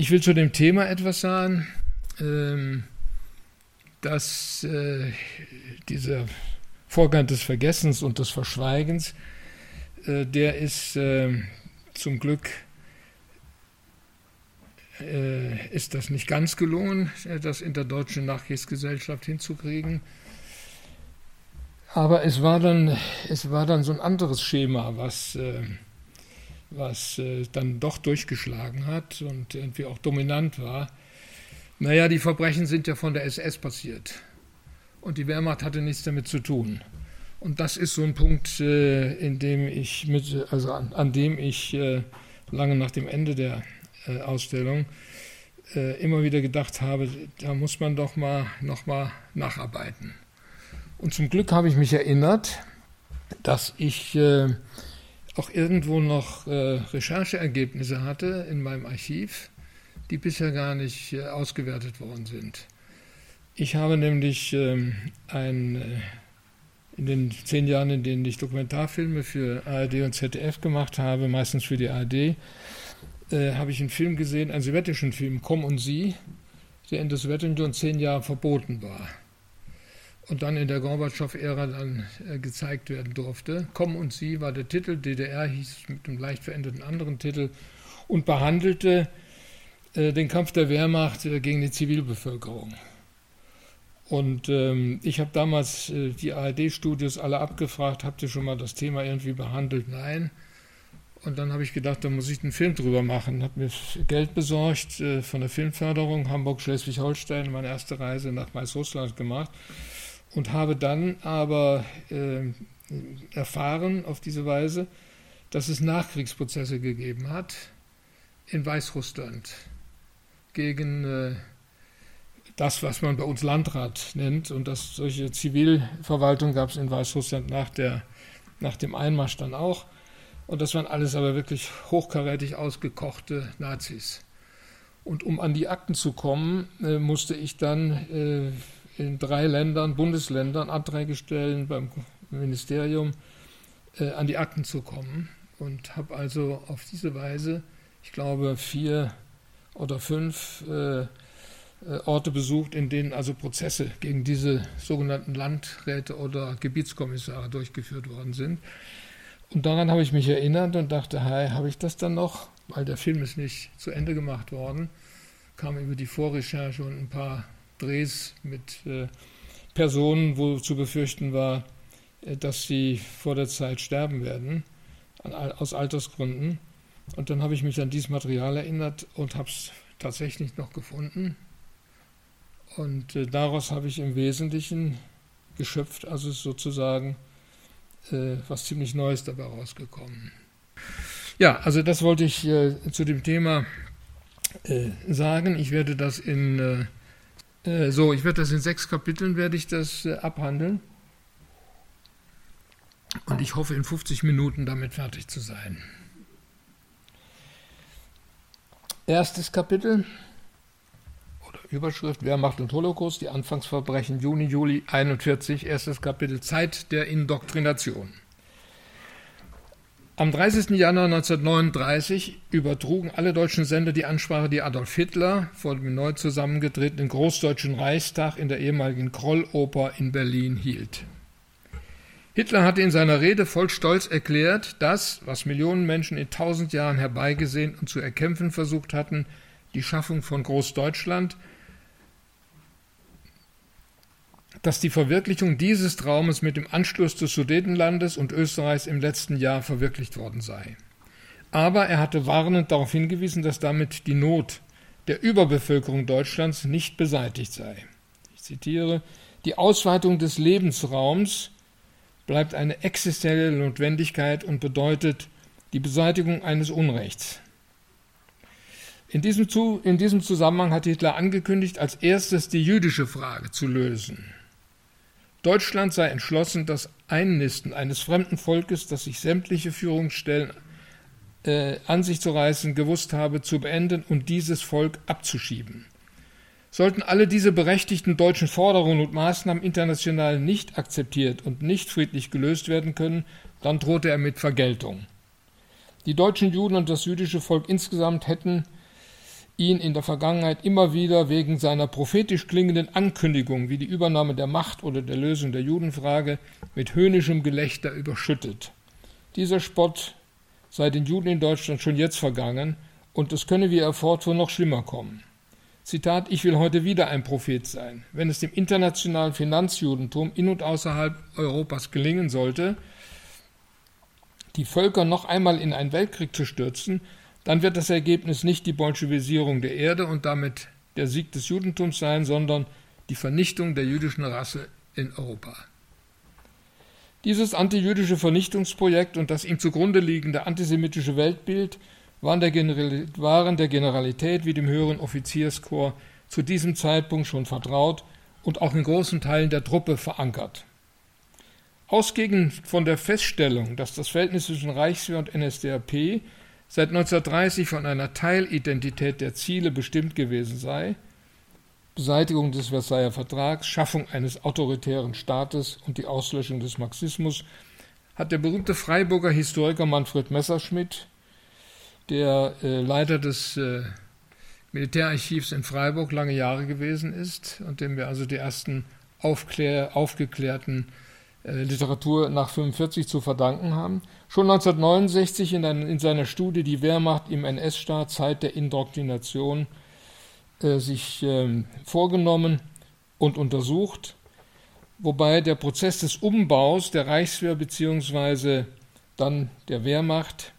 Ich will zu dem Thema etwas sagen, ähm, dass äh, dieser Vorgang des Vergessens und des Verschweigens, äh, der ist äh, zum Glück äh, ist das nicht ganz gelungen, äh, das in der deutschen Nachkriegsgesellschaft hinzukriegen. Aber es war dann, es war dann so ein anderes Schema, was, äh, was dann doch durchgeschlagen hat und irgendwie auch dominant war. Naja, die Verbrechen sind ja von der SS passiert. Und die Wehrmacht hatte nichts damit zu tun. Und das ist so ein Punkt, in dem ich mit, also an, an dem ich lange nach dem Ende der äh, Ausstellung äh, immer wieder gedacht habe, da muss man doch mal noch mal nacharbeiten. Und zum Glück habe ich mich erinnert, dass ich äh, auch irgendwo noch Rechercheergebnisse hatte in meinem Archiv, die bisher gar nicht ausgewertet worden sind. Ich habe nämlich ähm, ein, in den zehn Jahren, in denen ich Dokumentarfilme für ARD und ZDF gemacht habe, meistens für die ARD, äh, habe ich einen Film gesehen, einen sowjetischen Film, Komm und Sie, der in der Sowjetunion zehn Jahre verboten war und dann in der Gorbatschow-Ära dann äh, gezeigt werden durfte. Komm und Sie war der Titel, DDR hieß mit einem leicht veränderten anderen Titel und behandelte äh, den Kampf der Wehrmacht äh, gegen die Zivilbevölkerung. Und ähm, ich habe damals äh, die ARD-Studios alle abgefragt, habt ihr schon mal das Thema irgendwie behandelt? Nein. Und dann habe ich gedacht, da muss ich einen Film drüber machen. Habe mir Geld besorgt äh, von der Filmförderung Hamburg-Schleswig-Holstein, meine erste Reise nach Weißrussland gemacht und habe dann aber äh, erfahren auf diese Weise, dass es Nachkriegsprozesse gegeben hat in Weißrussland gegen äh, das, was man bei uns Landrat nennt. Und dass solche Zivilverwaltung gab es in Weißrussland nach, der, nach dem Einmarsch dann auch. Und das waren alles aber wirklich hochkarätig ausgekochte Nazis. Und um an die Akten zu kommen, äh, musste ich dann äh, in drei Ländern, Bundesländern, Anträge stellen beim Ministerium, äh, an die Akten zu kommen. Und habe also auf diese Weise, ich glaube, vier oder fünf äh, äh, Orte besucht, in denen also Prozesse gegen diese sogenannten Landräte oder Gebietskommissare durchgeführt worden sind. Und daran habe ich mich erinnert und dachte, hey, habe ich das dann noch? Weil der Film ist nicht zu Ende gemacht worden. Kam über die Vorrecherche und ein paar Drehs mit äh, Personen, wo zu befürchten war, äh, dass sie vor der Zeit sterben werden, an, aus Altersgründen. Und dann habe ich mich an dieses Material erinnert und habe es tatsächlich noch gefunden. Und äh, daraus habe ich im Wesentlichen geschöpft, also sozusagen äh, was ziemlich Neues dabei rausgekommen. Ja, also das wollte ich äh, zu dem Thema äh, sagen. Ich werde das in äh, so, ich werde das in sechs Kapiteln werde ich das äh, abhandeln. Und ich hoffe, in 50 Minuten damit fertig zu sein. Erstes Kapitel. Überschrift Wehrmacht und Holocaust, die Anfangsverbrechen Juni, Juli 41, erstes Kapitel Zeit der Indoktrination. Am 30. Januar 1939 übertrugen alle deutschen Sender die Ansprache, die Adolf Hitler vor dem neu zusammengetretenen Großdeutschen Reichstag in der ehemaligen Krolloper in Berlin hielt. Hitler hatte in seiner Rede voll Stolz erklärt, dass, was Millionen Menschen in tausend Jahren herbeigesehen und zu erkämpfen versucht hatten, die Schaffung von Großdeutschland, dass die Verwirklichung dieses Traumes mit dem Anschluss des Sudetenlandes und Österreichs im letzten Jahr verwirklicht worden sei. Aber er hatte warnend darauf hingewiesen, dass damit die Not der Überbevölkerung Deutschlands nicht beseitigt sei. Ich zitiere Die Ausweitung des Lebensraums bleibt eine existenzielle Notwendigkeit und bedeutet die Beseitigung eines Unrechts. In diesem, in diesem Zusammenhang hat Hitler angekündigt, als erstes die jüdische Frage zu lösen. Deutschland sei entschlossen, das Einnisten eines fremden Volkes, das sich sämtliche Führungsstellen äh, an sich zu reißen gewusst habe, zu beenden und dieses Volk abzuschieben. Sollten alle diese berechtigten deutschen Forderungen und Maßnahmen international nicht akzeptiert und nicht friedlich gelöst werden können, dann drohte er mit Vergeltung. Die deutschen Juden und das jüdische Volk insgesamt hätten ihn in der Vergangenheit immer wieder wegen seiner prophetisch klingenden Ankündigung wie die Übernahme der Macht oder der Lösung der Judenfrage mit höhnischem Gelächter überschüttet. Dieser Spott sei den Juden in Deutschland schon jetzt vergangen und es könne, wie er fortfuhr, noch schlimmer kommen. Zitat, ich will heute wieder ein Prophet sein. Wenn es dem internationalen Finanzjudentum in und außerhalb Europas gelingen sollte, die Völker noch einmal in einen Weltkrieg zu stürzen, dann wird das Ergebnis nicht die Bolschewisierung der Erde und damit der Sieg des Judentums sein, sondern die Vernichtung der jüdischen Rasse in Europa. Dieses antijüdische Vernichtungsprojekt und das ihm zugrunde liegende antisemitische Weltbild waren der, Generalität wie dem höheren Offizierskorps zu diesem Zeitpunkt schon vertraut und auch in großen Teilen der Truppe verankert. Ausgehend von der Feststellung, dass das Verhältnis zwischen Reichswehr und NSDAP seit 1930 von einer Teilidentität der Ziele bestimmt gewesen sei, Beseitigung des Versailler Vertrags, Schaffung eines autoritären Staates und die Auslöschung des Marxismus, hat der berühmte Freiburger Historiker Manfred Messerschmidt, der äh, Leiter des äh, Militärarchivs in Freiburg lange Jahre gewesen ist und dem wir also die ersten aufgeklärten Literatur nach 45 zu verdanken haben. Schon 1969 in, ein, in seiner Studie Die Wehrmacht im NS-Staat Zeit der Indoktrination äh, sich äh, vorgenommen und untersucht, wobei der Prozess des Umbaus der Reichswehr bzw. dann der Wehrmacht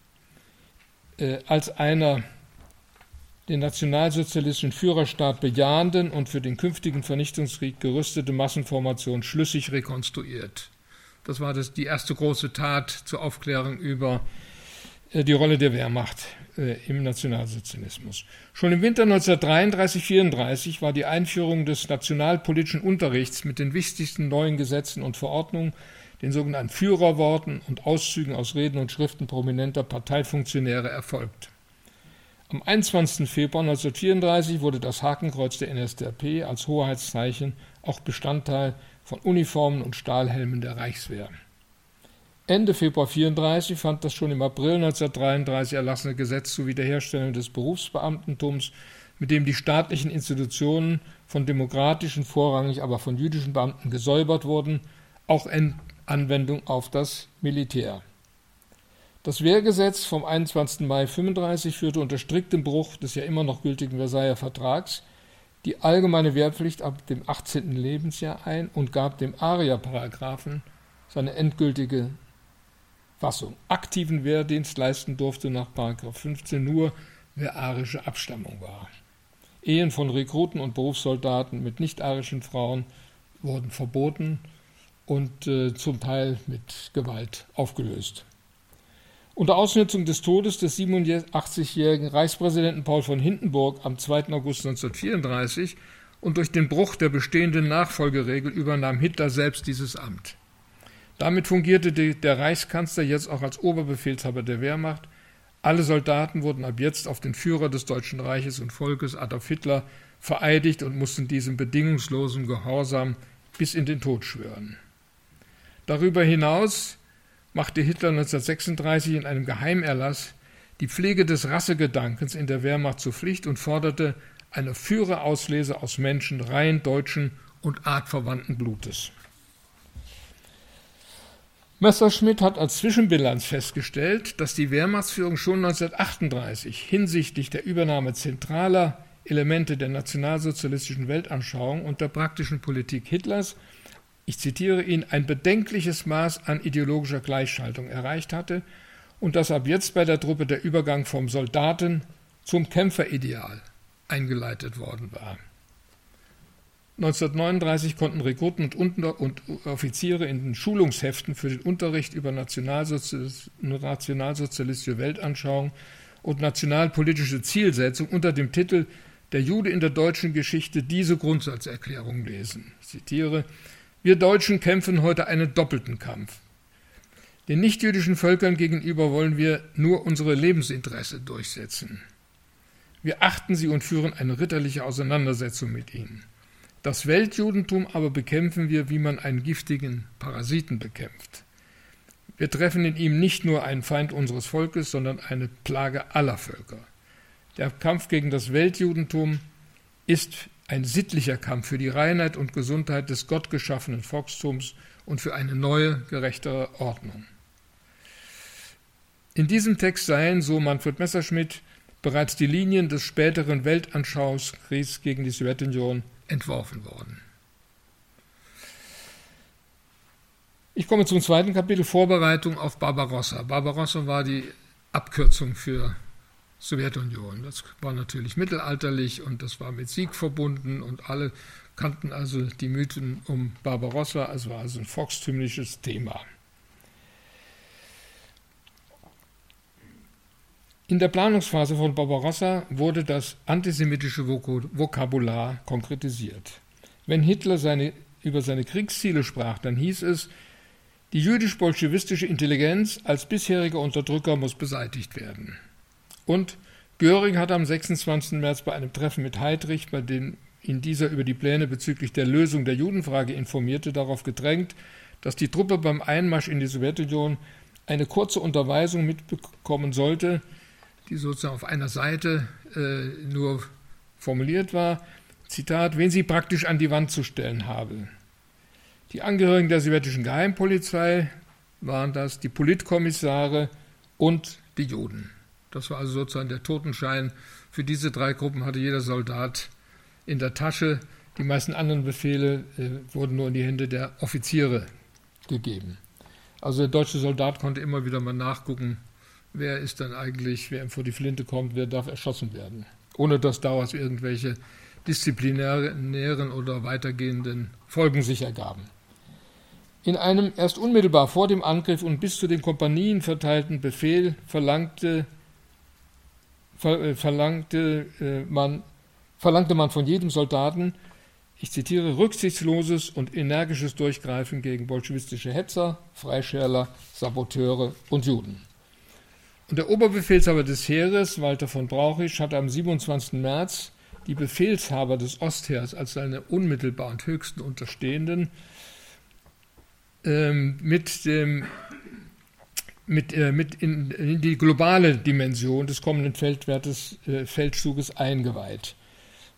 äh, als einer den nationalsozialistischen Führerstaat bejahenden und für den künftigen Vernichtungskrieg gerüstete Massenformation schlüssig rekonstruiert. Das war das, die erste große Tat zur Aufklärung über äh, die Rolle der Wehrmacht äh, im Nationalsozialismus. Schon im Winter 1933-34 war die Einführung des nationalpolitischen Unterrichts mit den wichtigsten neuen Gesetzen und Verordnungen, den sogenannten Führerworten und Auszügen aus Reden und Schriften prominenter Parteifunktionäre erfolgt. Am 21. Februar 1934 wurde das Hakenkreuz der NSDAP als Hoheitszeichen auch Bestandteil von Uniformen und Stahlhelmen der Reichswehr. Ende Februar 1934 fand das schon im April 1933 erlassene Gesetz zur Wiederherstellung des Berufsbeamtentums, mit dem die staatlichen Institutionen von demokratischen, vorrangig aber von jüdischen Beamten gesäubert wurden, auch in Anwendung auf das Militär. Das Wehrgesetz vom 21. Mai 1935 führte unter striktem Bruch des ja immer noch gültigen Versailler Vertrags die allgemeine Wehrpflicht ab dem 18. Lebensjahr ein und gab dem ARIA-Paragraphen seine endgültige Fassung. Aktiven Wehrdienst leisten durfte nach 15 nur, wer arische Abstammung war. Ehen von Rekruten und Berufssoldaten mit nicht-arischen Frauen wurden verboten und äh, zum Teil mit Gewalt aufgelöst. Unter Ausnutzung des Todes des 87-jährigen Reichspräsidenten Paul von Hindenburg am 2. August 1934 und durch den Bruch der bestehenden Nachfolgeregel übernahm Hitler selbst dieses Amt. Damit fungierte der Reichskanzler jetzt auch als Oberbefehlshaber der Wehrmacht. Alle Soldaten wurden ab jetzt auf den Führer des Deutschen Reiches und Volkes, Adolf Hitler, vereidigt und mussten diesem bedingungslosen Gehorsam bis in den Tod schwören. Darüber hinaus machte Hitler 1936 in einem Geheimerlass die Pflege des Rassegedankens in der Wehrmacht zur Pflicht und forderte eine Führerauslese aus Menschen rein deutschen und artverwandten Blutes. Messerschmidt hat als Zwischenbilanz festgestellt, dass die Wehrmachtsführung schon 1938 hinsichtlich der Übernahme zentraler Elemente der nationalsozialistischen Weltanschauung und der praktischen Politik Hitlers ich zitiere ihn, ein bedenkliches Maß an ideologischer Gleichschaltung erreicht hatte und dass ab jetzt bei der Truppe der Übergang vom Soldaten zum Kämpferideal eingeleitet worden war. 1939 konnten Rekruten und, Offiziere in den Schulungsheften für den Unterricht über nationalsozialistische Weltanschauung und nationalpolitische Zielsetzung unter dem Titel Der Jude in der deutschen Geschichte diese Grundsatzerklärung lesen. Ich zitiere wir Deutschen kämpfen heute einen doppelten Kampf. Den nichtjüdischen Völkern gegenüber wollen wir nur unsere Lebensinteresse durchsetzen. Wir achten sie und führen eine ritterliche Auseinandersetzung mit ihnen. Das Weltjudentum aber bekämpfen wir, wie man einen giftigen Parasiten bekämpft. Wir treffen in ihm nicht nur einen Feind unseres Volkes, sondern eine Plage aller Völker. Der Kampf gegen das Weltjudentum ist ein sittlicher Kampf für die Reinheit und Gesundheit des gottgeschaffenen Volkstums und für eine neue, gerechtere Ordnung. In diesem Text seien, so Manfred Messerschmidt, bereits die Linien des späteren Weltanschauungskriegs gegen die Sowjetunion entworfen worden. Ich komme zum zweiten Kapitel Vorbereitung auf Barbarossa. Barbarossa war die Abkürzung für Sowjetunion. Das war natürlich mittelalterlich und das war mit Sieg verbunden und alle kannten also die Mythen um Barbarossa. Es war also ein volkstümliches Thema. In der Planungsphase von Barbarossa wurde das antisemitische Vokabular konkretisiert. Wenn Hitler seine, über seine Kriegsziele sprach, dann hieß es, die jüdisch-bolschewistische Intelligenz als bisheriger Unterdrücker muss beseitigt werden. Und Göring hat am 26. März bei einem Treffen mit Heydrich, bei dem ihn dieser über die Pläne bezüglich der Lösung der Judenfrage informierte, darauf gedrängt, dass die Truppe beim Einmarsch in die Sowjetunion eine kurze Unterweisung mitbekommen sollte, die sozusagen auf einer Seite äh, nur formuliert war. Zitat, wen sie praktisch an die Wand zu stellen habe. Die Angehörigen der sowjetischen Geheimpolizei waren das, die Politkommissare und die Juden. Das war also sozusagen der Totenschein. Für diese drei Gruppen hatte jeder Soldat in der Tasche. Die meisten anderen Befehle äh, wurden nur in die Hände der Offiziere gegeben. Also der deutsche Soldat konnte immer wieder mal nachgucken, wer ist dann eigentlich, wer ihm vor die Flinte kommt, wer darf erschossen werden. Ohne dass daraus irgendwelche disziplinären oder weitergehenden Folgen sich ergaben. In einem erst unmittelbar vor dem Angriff und bis zu den Kompanien verteilten Befehl verlangte, äh, verlangte, äh, man, verlangte man von jedem Soldaten, ich zitiere, rücksichtsloses und energisches Durchgreifen gegen bolschewistische Hetzer, Freischärler, Saboteure und Juden. Und der Oberbefehlshaber des Heeres, Walter von Brauchisch, hat am 27. März die Befehlshaber des Ostheers als seine unmittelbar und höchsten Unterstehenden ähm, mit, dem, mit, äh, mit in, in, die globale Dimension des kommenden Feldwertes, äh, Feldzuges eingeweiht.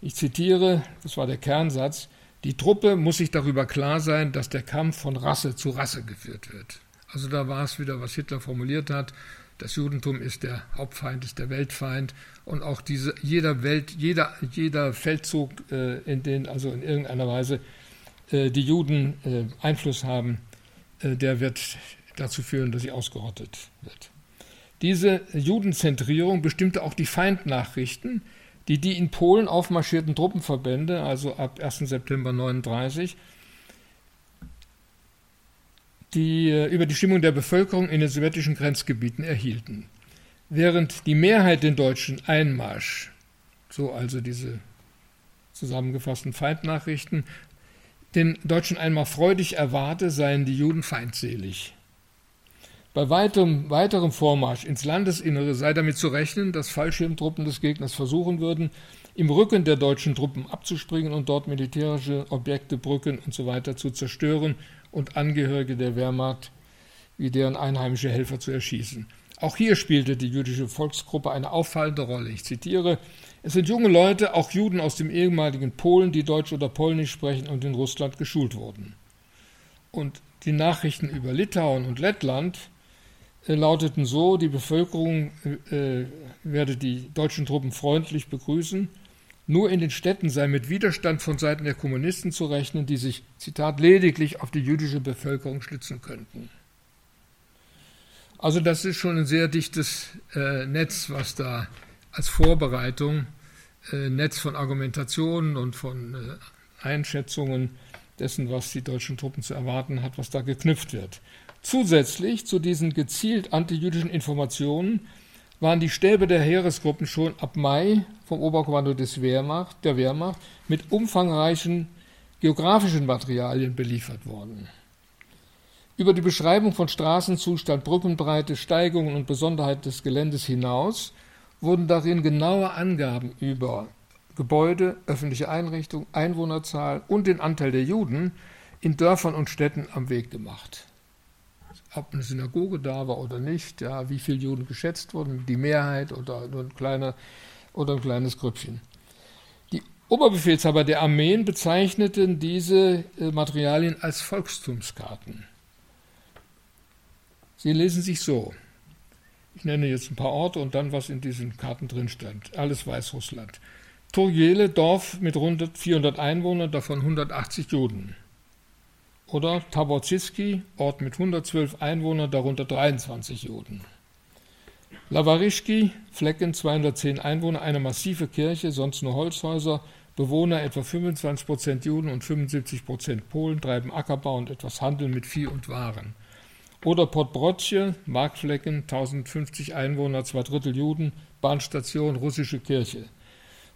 Ich zitiere, das war der Kernsatz, die Truppe muss sich darüber klar sein, dass der Kampf von Rasse zu Rasse geführt wird. Also da war es wieder, was Hitler formuliert hat. Das Judentum ist der Hauptfeind, ist der Weltfeind und auch diese, jeder Welt, jeder, jeder Feldzug, äh, in den also in irgendeiner Weise äh, die Juden äh, Einfluss haben, äh, der wird dazu führen, dass sie ausgerottet wird. Diese Judenzentrierung bestimmte auch die Feindnachrichten, die die in Polen aufmarschierten Truppenverbände, also ab 1. September 1939, die äh, über die Stimmung der Bevölkerung in den sowjetischen Grenzgebieten erhielten. Während die Mehrheit den deutschen Einmarsch, so also diese zusammengefassten Feindnachrichten, den deutschen Einmarsch freudig erwarte, seien die Juden feindselig. Bei weiterem, weiterem Vormarsch ins Landesinnere sei damit zu rechnen, dass Fallschirmtruppen des Gegners versuchen würden, im Rücken der deutschen Truppen abzuspringen und dort militärische Objekte, Brücken usw. So zu zerstören und Angehörige der Wehrmacht wie deren einheimische Helfer zu erschießen. Auch hier spielte die jüdische Volksgruppe eine auffallende Rolle. Ich zitiere, es sind junge Leute, auch Juden aus dem ehemaligen Polen, die Deutsch oder Polnisch sprechen und in Russland geschult wurden. Und die Nachrichten über Litauen und Lettland lauteten so, die Bevölkerung äh, werde die deutschen Truppen freundlich begrüßen nur in den Städten sei mit Widerstand von Seiten der Kommunisten zu rechnen, die sich, Zitat, lediglich auf die jüdische Bevölkerung stützen könnten. Also das ist schon ein sehr dichtes äh, Netz, was da als Vorbereitung, äh, Netz von Argumentationen und von äh, Einschätzungen dessen, was die deutschen Truppen zu erwarten hat, was da geknüpft wird. Zusätzlich zu diesen gezielt antijüdischen Informationen waren die Stäbe der Heeresgruppen schon ab Mai vom Oberkommando des Wehrmacht, der Wehrmacht mit umfangreichen geografischen Materialien beliefert worden. Über die Beschreibung von Straßenzustand, Brückenbreite, Steigungen und Besonderheiten des Geländes hinaus wurden darin genaue Angaben über Gebäude, öffentliche Einrichtungen, Einwohnerzahl und den Anteil der Juden in Dörfern und Städten am Weg gemacht ob eine Synagoge da war oder nicht, ja, wie viele Juden geschätzt wurden, die Mehrheit oder nur ein kleiner oder ein kleines Grüppchen. Die Oberbefehlshaber der Armeen bezeichneten diese äh, Materialien als Volkstumskarten. Sie lesen sich so. Ich nenne jetzt ein paar Orte und dann, was in diesen Karten drin stand. Alles Weißrussland. Turjele, Dorf mit rund 400 Einwohnern, davon 180 Juden. Oder Taborziski, Ort mit 112 Einwohnern, darunter 23 Juden. Lavarischki, Flecken, 210 Einwohner, eine massive Kirche, sonst nur Holzhäuser, Bewohner etwa 25 Prozent Juden und 75 Prozent Polen, treiben Ackerbau und etwas Handel mit Vieh und Waren. Oder Podbrotje, Marktflecken, 1050 Einwohner, zwei Drittel Juden, Bahnstation, russische Kirche.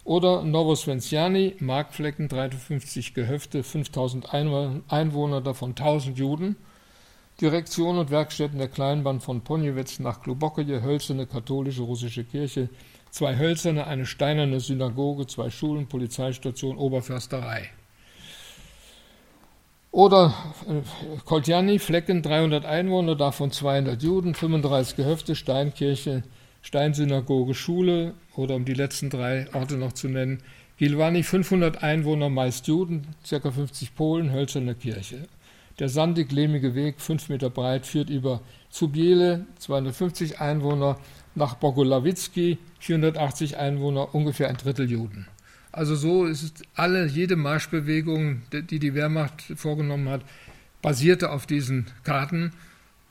Oder Novosvenziani, Marktflecken, 53 Gehöfte, 5000 Einwohner, davon 1000 Juden. Direktion und Werkstätten der Kleinbahn von Ponjewitz nach Klubokeje, hölzerne katholische russische Kirche, zwei hölzerne, eine steinerne Synagoge, zwei Schulen, Polizeistation, Oberförsterei. Oder äh, Koltjani, Flecken, 300 Einwohner, davon 200 Juden, 35 Gehöfte, Steinkirche, Steinsynagoge, Schule oder um die letzten drei Orte noch zu nennen, Gilwani, 500 Einwohner, meist Juden, ca. 50 Polen, hölzerne Kirche. Der sandig-lehmige Weg, 5 Meter breit, führt über Zubiele, 250 Einwohner, nach Bogolawicki, 480 Einwohner, ungefähr ein Drittel Juden. Also so ist alle, jede Marschbewegung, die die Wehrmacht vorgenommen hat, basierte auf diesen Karten.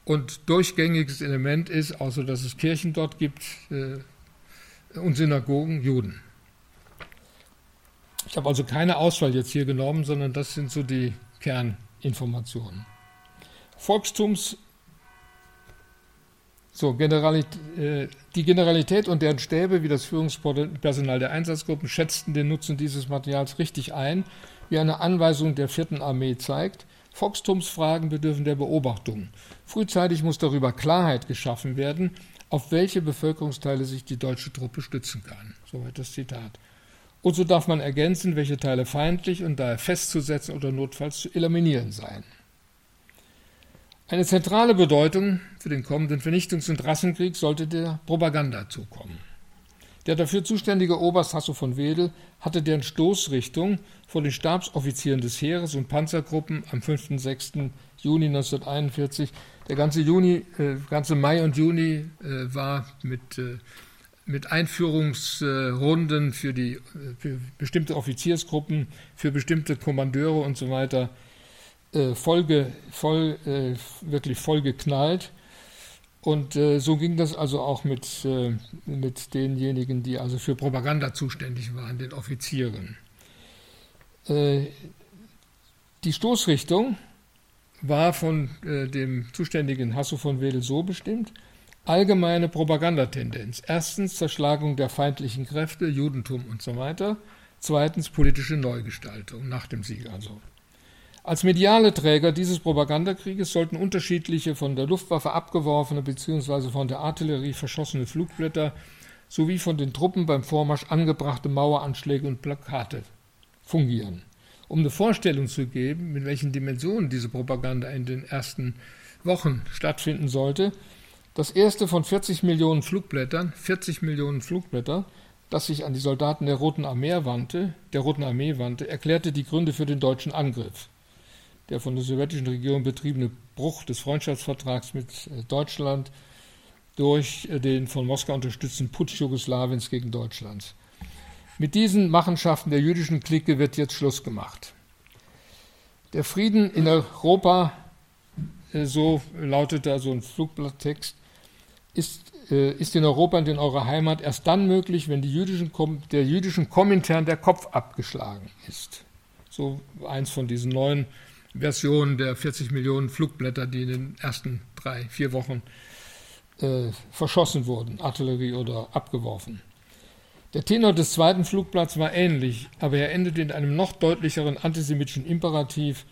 Und durchgängiges Element ist, außer dass es Kirchen dort gibt äh, und Synagogen, Juden. Ich habe also keine Auswahl jetzt hier genommen, sondern das sind so die Kerninformationen. Volkstums so, Generalit äh, die Generalität und deren Stäbe wie das Führungspersonal der Einsatzgruppen schätzten den Nutzen dieses Materials richtig ein, wie eine Anweisung der vierten Armee zeigt. Volkstumsfragen bedürfen der Beobachtung. Frühzeitig muss darüber Klarheit geschaffen werden, auf welche Bevölkerungsteile sich die deutsche Truppe stützen kann. Soweit das Zitat. Und so darf man ergänzen, welche Teile feindlich und daher festzusetzen oder notfalls zu eliminieren seien. Eine zentrale Bedeutung für den kommenden Vernichtungs- und Rassenkrieg sollte der Propaganda zukommen. Der dafür zuständige Oberst Hasso von Wedel hatte deren Stoßrichtung vor den Stabsoffizieren des Heeres und Panzergruppen am 5. und 6. Juni 1941, der ganze, Juni, äh, ganze Mai und Juni äh, war mit, äh, mit Einführungsrunden für, die, äh, für bestimmte Offiziersgruppen, für bestimmte Kommandeure und so weiter äh, voll, voll, äh, wirklich voll geknallt. Und äh, so ging das also auch mit, äh, mit denjenigen, die also für Propaganda zuständig waren, den Offizieren. Äh, die Stoßrichtung war von äh, dem zuständigen Hasso von Wedel so bestimmt, allgemeine Propagandatendenz. Erstens Zerschlagung der feindlichen Kräfte, Judentum und so weiter. Zweitens politische Neugestaltung nach dem Sieg also. Als mediale Träger dieses Propagandakrieges sollten unterschiedliche von der Luftwaffe abgeworfene bzw. von der Artillerie verschossene Flugblätter sowie von den Truppen beim Vormarsch angebrachte Maueranschläge und Plakate fungieren. Um eine Vorstellung zu geben, mit welchen Dimensionen diese Propaganda in den ersten Wochen stattfinden sollte, das erste von 40 Millionen Flugblättern, 40 Millionen Flugblätter, das sich an die Soldaten der Roten Armee wandte, der Roten Armee wandte, erklärte die Gründe für den deutschen Angriff der von der sowjetischen Regierung betriebene Bruch des Freundschaftsvertrags mit äh, Deutschland durch äh, den von Moskau unterstützten Putsch Jugoslawiens gegen Deutschland. Mit diesen Machenschaften der jüdischen Clique wird jetzt Schluss gemacht. Der Frieden in Europa, äh, so lautete also ein Flugblatttext, ist, ist in Europa und in eurer Heimat erst dann möglich, wenn jüdischen, der jüdischen Komintern der Kopf abgeschlagen ist. So eins von diesen neuen Version der 40 Millionen Flugblätter, die in den ersten drei, vier Wochen äh, verschossen wurden, Artillerie oder abgeworfen. Der Tenor des zweiten Flugblatts war ähnlich, aber er endete in einem noch deutlicheren antisemitischen Imperativ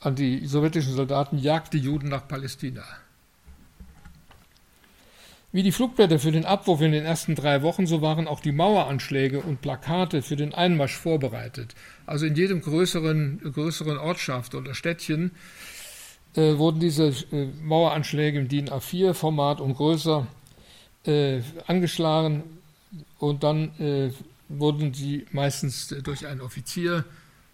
an die sowjetischen Soldaten, jagt die Juden nach Palästina. Wie die Flugblätter für den Abwurf in den ersten drei Wochen, so waren auch die Maueranschläge und Plakate für den Einmarsch vorbereitet. Also in jedem größeren, größeren Ortschaft oder Städtchen äh, wurden diese äh, Maueranschläge im DIN A4-Format und größer äh, angeschlagen. und dann äh, wurden sie meistens durch einen Offizier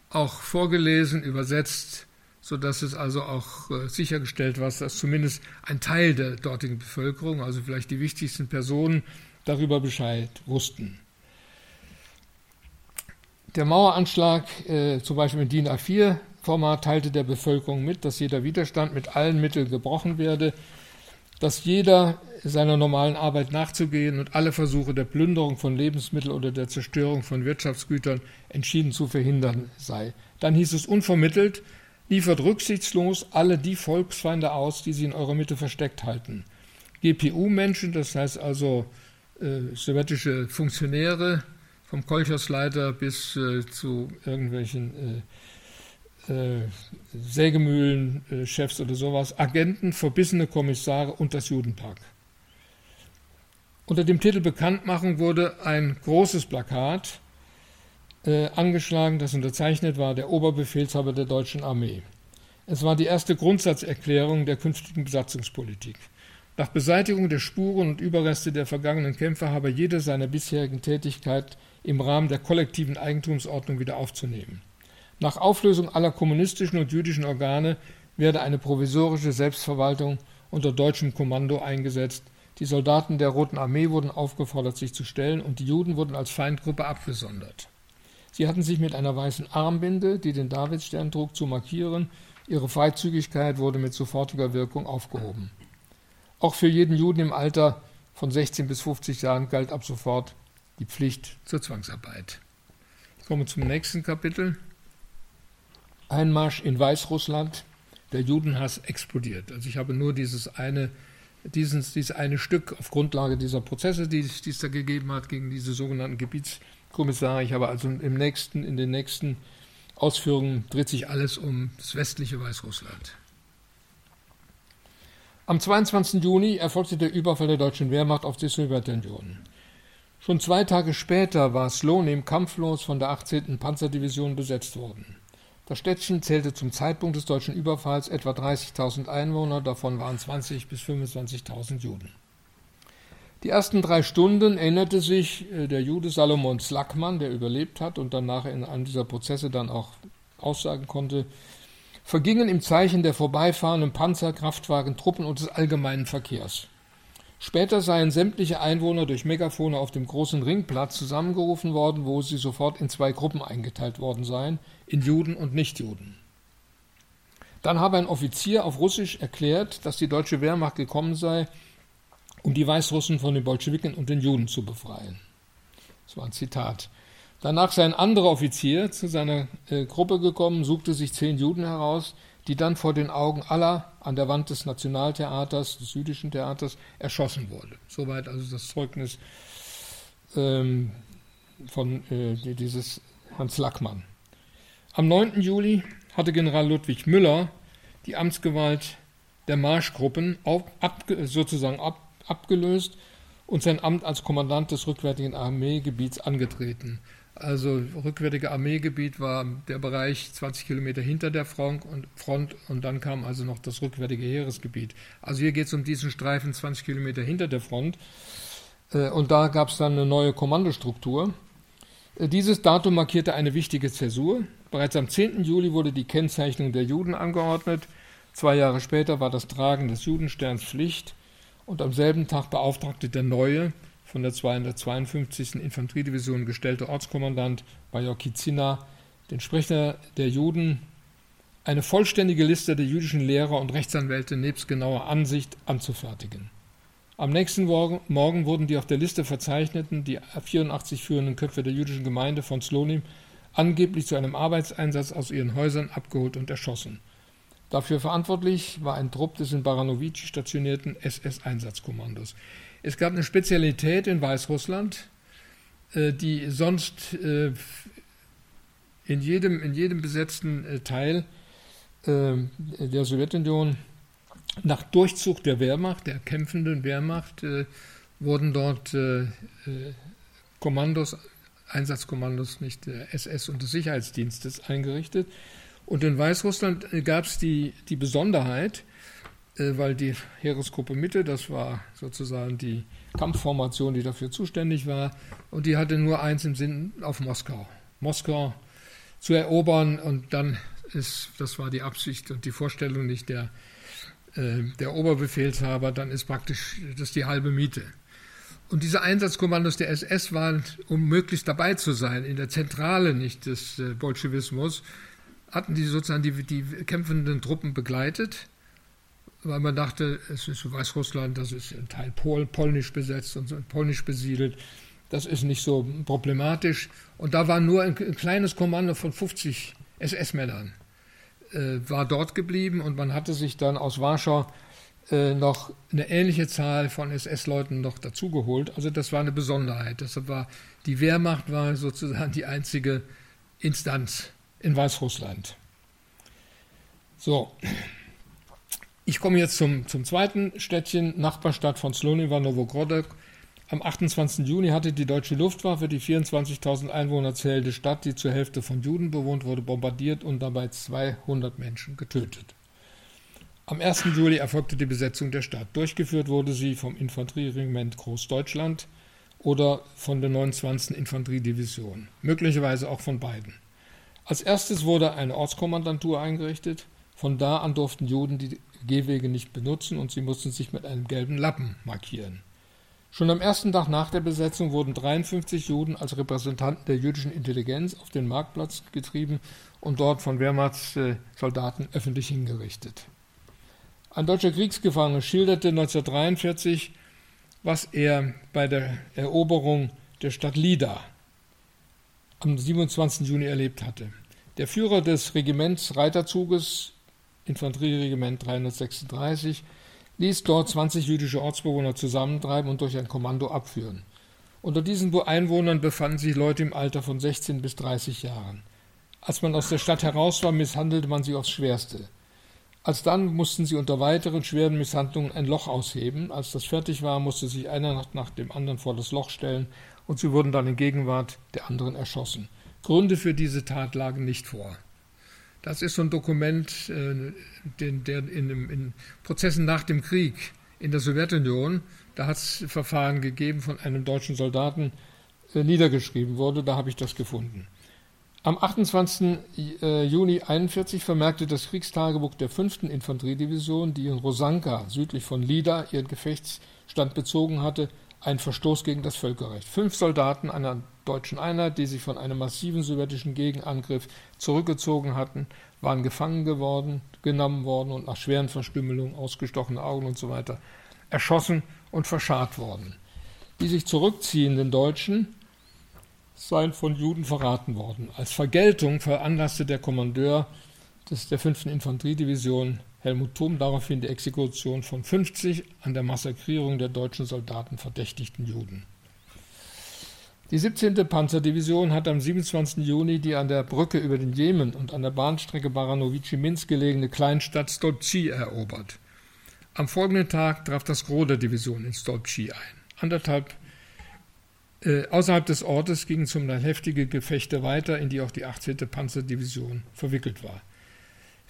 auch vorgelesen, übersetzt, sodass es also auch äh, sichergestellt war, dass zumindest ein Teil der dortigen Bevölkerung, also vielleicht die wichtigsten Personen, darüber Bescheid wussten. Der Maueranschlag, äh, zum Beispiel im DIN A4-Format, teilte der Bevölkerung mit, dass jeder Widerstand mit allen Mitteln gebrochen werde, dass jeder seiner normalen Arbeit nachzugehen und alle Versuche der Plünderung von Lebensmitteln oder der Zerstörung von Wirtschaftsgütern entschieden zu verhindern sei. Dann hieß es unvermittelt, liefert rücksichtslos alle die Volksfeinde aus, die sie in eurer Mitte versteckt halten. GPU-Menschen, das heißt also äh, sowjetische Funktionäre, vom Kolchosleiter bis äh, zu irgendwelchen äh, äh, Sägemühlenchefs oder sowas, Agenten, verbissene Kommissare und das Judenpack. Unter dem Titel Bekanntmachung wurde ein großes Plakat äh, angeschlagen, das unterzeichnet war der Oberbefehlshaber der deutschen Armee. Es war die erste Grundsatzerklärung der künftigen Besatzungspolitik. Nach Beseitigung der Spuren und Überreste der vergangenen Kämpfe habe jede seiner bisherigen Tätigkeit im Rahmen der kollektiven Eigentumsordnung wieder aufzunehmen. Nach Auflösung aller kommunistischen und jüdischen Organe werde eine provisorische Selbstverwaltung unter deutschem Kommando eingesetzt, die Soldaten der Roten Armee wurden aufgefordert, sich zu stellen, und die Juden wurden als Feindgruppe abgesondert. Sie hatten sich mit einer weißen Armbinde, die den Davidstern trug, zu markieren. Ihre Freizügigkeit wurde mit sofortiger Wirkung aufgehoben. Auch für jeden Juden im Alter von 16 bis 50 Jahren galt ab sofort die Pflicht zur Zwangsarbeit. Ich komme zum nächsten Kapitel. Einmarsch in Weißrussland. Der Judenhass explodiert. Also ich habe nur dieses eine dieses, dieses eine Stück auf Grundlage dieser Prozesse, die, die es da gegeben hat gegen diese sogenannten Gebietskommissare. Ich habe also im nächsten, in den nächsten Ausführungen dreht sich alles um das westliche Weißrussland. Am 22. Juni erfolgte der Überfall der deutschen Wehrmacht auf die Sowjetunion. Schon zwei Tage später war Slonim kampflos von der 18. Panzerdivision besetzt worden. Das Städtchen zählte zum Zeitpunkt des deutschen Überfalls etwa 30.000 Einwohner, davon waren 20.000 bis 25.000 Juden. Die ersten drei Stunden erinnerte sich äh, der Jude Salomon Slackmann, der überlebt hat und danach in einem dieser Prozesse dann auch aussagen konnte, vergingen im Zeichen der vorbeifahrenden Panzer, Kraftwagen, Truppen und des allgemeinen Verkehrs. Später seien sämtliche Einwohner durch Megafone auf dem großen Ringplatz zusammengerufen worden, wo sie sofort in zwei Gruppen eingeteilt worden seien, in Juden und Nichtjuden. Dann habe ein Offizier auf Russisch erklärt, dass die deutsche Wehrmacht gekommen sei, um die Weißrussen von den Bolschewiken und den Juden zu befreien. Das war ein Zitat. Danach sei ein anderer Offizier zu seiner äh, Gruppe gekommen, suchte sich zehn Juden heraus, die dann vor den Augen aller an der Wand des Nationaltheaters, des jüdischen Theaters, erschossen wurde. Soweit also das Zeugnis ähm, von äh, dieses Hans Lackmann. Am 9. Juli hatte General Ludwig Müller die Amtsgewalt der Marschgruppen auf, ab, sozusagen ab, abgelöst und sein Amt als Kommandant des rückwärtigen Armeegebiets angetreten. Also rückwärtige Armeegebiet war der Bereich 20 Kilometer hinter der Front und, Front und dann kam also noch das rückwärtige Heeresgebiet. Also hier geht es um diesen Streifen 20 Kilometer hinter der Front. Äh, und da gab es dann eine neue Kommandostruktur. Äh, dieses Datum markierte eine wichtige Zäsur. Bereits am 10. Juli wurde die Kennzeichnung der Juden angeordnet. Zwei Jahre später war das Tragen des Judensterns Pflicht. Und am selben Tag beauftragte der neue, von der 252. Infanteriedivision gestellte Ortskommandant Bajor Kizina, den Sprecher der Juden, eine vollständige Liste der jüdischen Lehrer und Rechtsanwälte nebst genauer Ansicht anzufertigen. Am nächsten Morgen wurden die auf der Liste verzeichneten, die 84 führenden Köpfe der jüdischen Gemeinde von Slonim angeblich zu einem Arbeitseinsatz aus ihren Häusern abgeholt und erschossen. Dafür verantwortlich war ein Trupp des in Baranovici stationierten SS-Einsatzkommandos. Es gab eine Spezialität in Weißrussland, äh, die sonst äh, in jedem, in jedem besetzten äh, Teil der Sowjetunion nach Durchzug der Wehrmacht, der kämpfenden Wehrmacht, wurden dort Kommandos, Einsatzkommandos nicht SS und des Sicherheitsdienstes eingerichtet. Und in Weißrussland gab es die, die Besonderheit, äh, weil die Heeresgruppe Mitte, das war sozusagen die Kampfformation, die dafür zuständig war, und die hatte nur eins im Sinn auf Moskau. Moskau zu erobern und dann ist, das war die Absicht und die Vorstellung nicht der, äh, der Oberbefehlshaber, dann ist praktisch das die halbe Miete. Und diese Einsatzkommandos der SS waren, um möglichst dabei zu sein, in der Zentrale nicht des äh, Bolschewismus, hatten die sozusagen die, die kämpfenden Truppen begleitet weil man dachte, es ist Weißrussland, das ist ein Teil Pol, polnisch besetzt und polnisch besiedelt. Das ist nicht so problematisch. Und da war nur ein, ein kleines Kommando von 50 SS-Männern, äh, war dort geblieben und man hatte sich dann aus Warschau äh, noch eine ähnliche Zahl von SS-Leuten noch dazugeholt. Also das war eine Besonderheit. Deshalb war die Wehrmacht war sozusagen die einzige Instanz in Weißrussland. So, ich komme jetzt zum, zum zweiten Städtchen, Nachbarstadt von Sloniva Novogrodok. Am 28. Juni hatte die deutsche Luftwaffe die 24.000 Einwohner zählende Stadt, die zur Hälfte von Juden bewohnt wurde, bombardiert und dabei 200 Menschen getötet. Am 1. Juli erfolgte die Besetzung der Stadt. Durchgeführt wurde sie vom Infanterieregiment Großdeutschland oder von der 29. Infanteriedivision, möglicherweise auch von beiden. Als erstes wurde eine Ortskommandantur eingerichtet. Von da an durften Juden die Gehwege nicht benutzen und sie mussten sich mit einem gelben Lappen markieren. Schon am ersten Tag nach der Besetzung wurden 53 Juden als Repräsentanten der jüdischen Intelligenz auf den Marktplatz getrieben und dort von Wehrmachtssoldaten öffentlich hingerichtet. Ein deutscher Kriegsgefangener schilderte 1943, was er bei der Eroberung der Stadt Lida am 27. Juni erlebt hatte. Der Führer des Regiments Reiterzuges Infanterieregiment 336, ließ dort 20 jüdische Ortsbewohner zusammentreiben und durch ein Kommando abführen. Unter diesen Einwohnern befanden sich Leute im Alter von 16 bis 30 Jahren. Als man aus der Stadt heraus war, misshandelte man sie aufs Schwerste. Alsdann mussten sie unter weiteren schweren Misshandlungen ein Loch ausheben. Als das fertig war, musste sich einer nach dem anderen vor das Loch stellen und sie wurden dann in Gegenwart der anderen erschossen. Gründe für diese Tat lagen nicht vor. Das ist so ein Dokument, äh, den, der in, in, Prozessen nach dem Krieg in der Sowjetunion, da hat es Verfahren gegeben von einem deutschen Soldaten, äh, niedergeschrieben wurde, da habe ich das gefunden. Am 28. Äh, Juni 1941 vermerkte das Kriegstagebuch der 5. Infanteriedivision, die in Rosanka südlich von Lida ihren Gefechtsstand bezogen hatte, einen Verstoß gegen das Völkerrecht. Fünf Soldaten einer deutschen Einheit, die sich von einem massiven sowjetischen Gegenangriff zurückgezogen hatten, waren gefangen geworden, genommen worden und nach schweren Verstümmelungen, ausgestochene Augen und so weiter erschossen und verscharrt worden. Die sich zurückziehenden Deutschen seien von Juden verraten worden. Als Vergeltung veranlasste der Kommandeur des, der 5. Infanteriedivision Helmut Thum daraufhin die Exekution von 50 an der Massakrierung der deutschen Soldaten verdächtigten Juden. Die 17. Panzerdivision hat am 27. Juni die an der Brücke über den Jemen und an der Bahnstrecke Baranovici-Minsk gelegene Kleinstadt Stolpci erobert. Am folgenden Tag traf das Gros der Division in Stolpci ein. Anderthalb äh, außerhalb des Ortes gingen zum Teil heftige Gefechte weiter, in die auch die 18. Panzerdivision verwickelt war.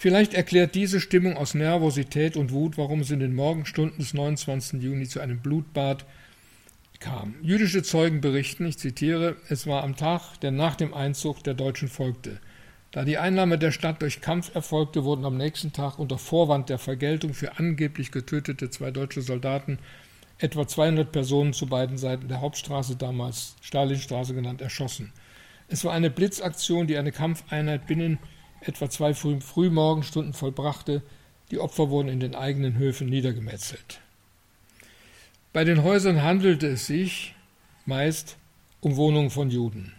Vielleicht erklärt diese Stimmung aus Nervosität und Wut, warum es in den Morgenstunden des 29. Juni zu einem Blutbad kam. Jüdische Zeugen berichten, ich zitiere, es war am Tag, der nach dem Einzug der Deutschen folgte. Da die Einnahme der Stadt durch Kampf erfolgte, wurden am nächsten Tag unter Vorwand der Vergeltung für angeblich getötete zwei deutsche Soldaten etwa 200 Personen zu beiden Seiten der Hauptstraße, damals Stalinstraße genannt, erschossen. Es war eine Blitzaktion, die eine Kampfeinheit binnen etwa zwei Früh Frühmorgenstunden vollbrachte. Die Opfer wurden in den eigenen Höfen niedergemetzelt. Bei den Häusern handelte es sich meist um Wohnungen von Juden.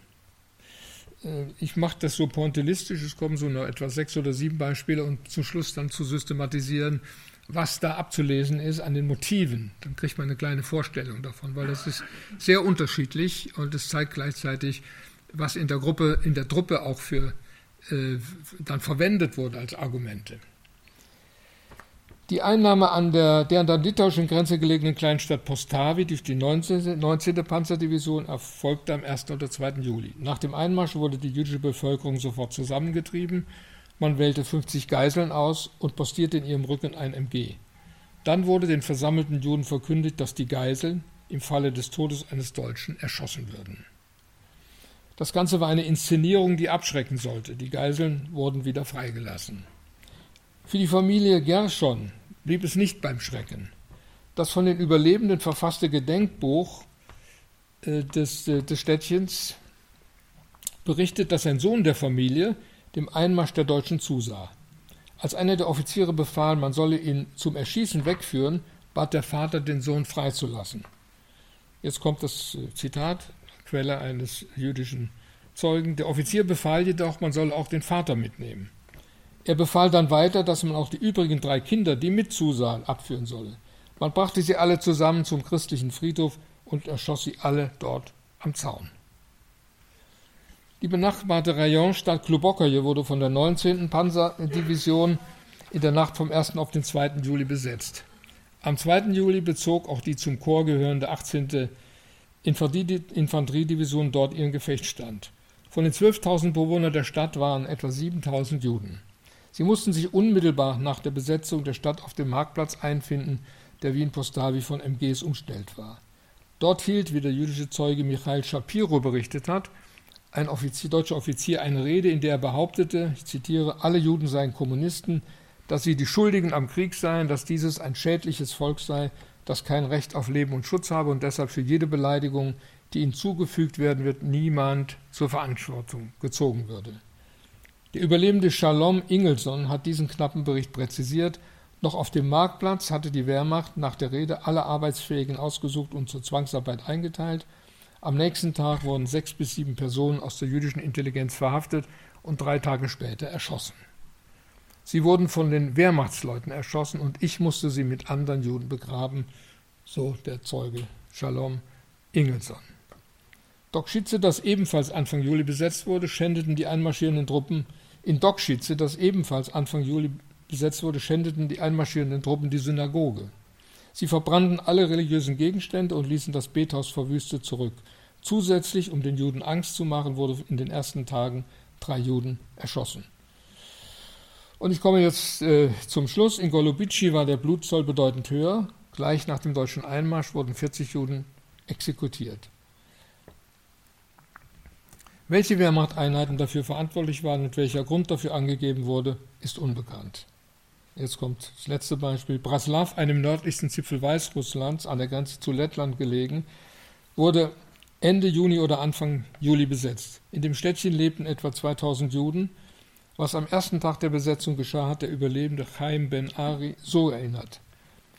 Äh, ich mache das so pointillistisch, es kommen so noch etwa sechs oder sieben Beispiele und zum Schluss dann zu systematisieren, was da abzulesen ist an den Motiven. Dann kriegt man eine kleine Vorstellung davon, weil das ist sehr unterschiedlich und es zeigt gleichzeitig, was in der Gruppe, in der Truppe auch für dann verwendet wurde als Argumente. Die Einnahme an der, der an der litauischen Grenze gelegenen Kleinstadt Postavi durch die 19. 19. Panzerdivision erfolgte am 1. oder 2. Juli. Nach dem Einmarsch wurde die jüdische Bevölkerung sofort zusammengetrieben. Man wählte 50 Geiseln aus und postierte in ihrem Rücken ein MG. Dann wurde den versammelten Juden verkündigt, dass die Geiseln im Falle des Todes eines Deutschen erschossen würden. Das Ganze war eine Inszenierung, die abschrecken sollte. Die Geiseln wurden wieder freigelassen. Für die Familie Gershon blieb es nicht beim Schrecken. Das von den Überlebenden verfasste Gedenkbuch äh, des, äh, des Städtchens berichtet, dass ein Sohn der Familie dem Einmarsch der Deutschen zusah. Als einer der Offiziere befahl, man solle ihn zum Erschießen wegführen, bat der Vater, den Sohn freizulassen. Jetzt kommt das äh, Zitat, Quelle eines jüdischen Zeugen. Der Offizier befahl jedoch, man solle auch den Vater mitnehmen. Er befahl dann weiter, dass man auch die übrigen drei Kinder, die mit zusahen, abführen solle. Man brachte sie alle zusammen zum christlichen Friedhof und erschoss sie alle dort am Zaun. Die benachbarte Rayonstadt Klubokaje wurde von der 19. Panzerdivision in der Nacht vom 1. auf den 2. Juli besetzt. Am 2. Juli bezog auch die zum Korps gehörende 18. Infanteriedivision dort ihren Gefechtsstand. Von den 12.000 Bewohnern der Stadt waren etwa 7.000 Juden. Sie mussten sich unmittelbar nach der Besetzung der Stadt auf dem Marktplatz einfinden, der wie in Postavi von MGs umstellt war. Dort hielt, wie der jüdische Zeuge Michael Shapiro berichtet hat, ein Offizier, deutscher Offizier eine Rede, in der er behauptete, ich zitiere, alle Juden seien Kommunisten, dass sie die Schuldigen am Krieg seien, dass dieses ein schädliches Volk sei, das kein Recht auf Leben und Schutz habe und deshalb für jede Beleidigung, die ihnen zugefügt werden wird, niemand zur Verantwortung gezogen würde. Der Überlebende Shalom Ingelsson hat diesen knappen Bericht präzisiert. Noch auf dem Marktplatz hatte die Wehrmacht nach der Rede alle Arbeitsfähigen ausgesucht und zur Zwangsarbeit eingeteilt. Am nächsten Tag wurden sechs bis sieben Personen aus der jüdischen Intelligenz verhaftet und drei Tage später erschossen. Sie wurden von den Wehrmachtsleuten erschossen und ich musste sie mit anderen Juden begraben, so der Zeuge Shalom Ingelsson. Dokschitze, das ebenfalls Anfang Juli besetzt wurde, schändeten die einmarschierenden Truppen in Dokschitze, das ebenfalls Anfang Juli besetzt wurde, schändeten die einmarschierenden Truppen die Synagoge. Sie verbrannten alle religiösen Gegenstände und ließen das Bethaus verwüstet zurück. Zusätzlich, um den Juden Angst zu machen, wurde in den ersten Tagen drei Juden erschossen. Und ich komme jetzt äh, zum Schluss. In Golubici war der Blutzoll bedeutend höher. Gleich nach dem deutschen Einmarsch wurden 40 Juden exekutiert. Welche Wehrmachteinheiten dafür verantwortlich waren und welcher Grund dafür angegeben wurde, ist unbekannt. Jetzt kommt das letzte Beispiel. Braslav, einem nördlichsten Zipfel Weißrusslands, an der Grenze zu Lettland gelegen, wurde Ende Juni oder Anfang Juli besetzt. In dem Städtchen lebten etwa 2000 Juden. Was am ersten Tag der Besetzung geschah, hat der Überlebende Chaim Ben Ari so erinnert.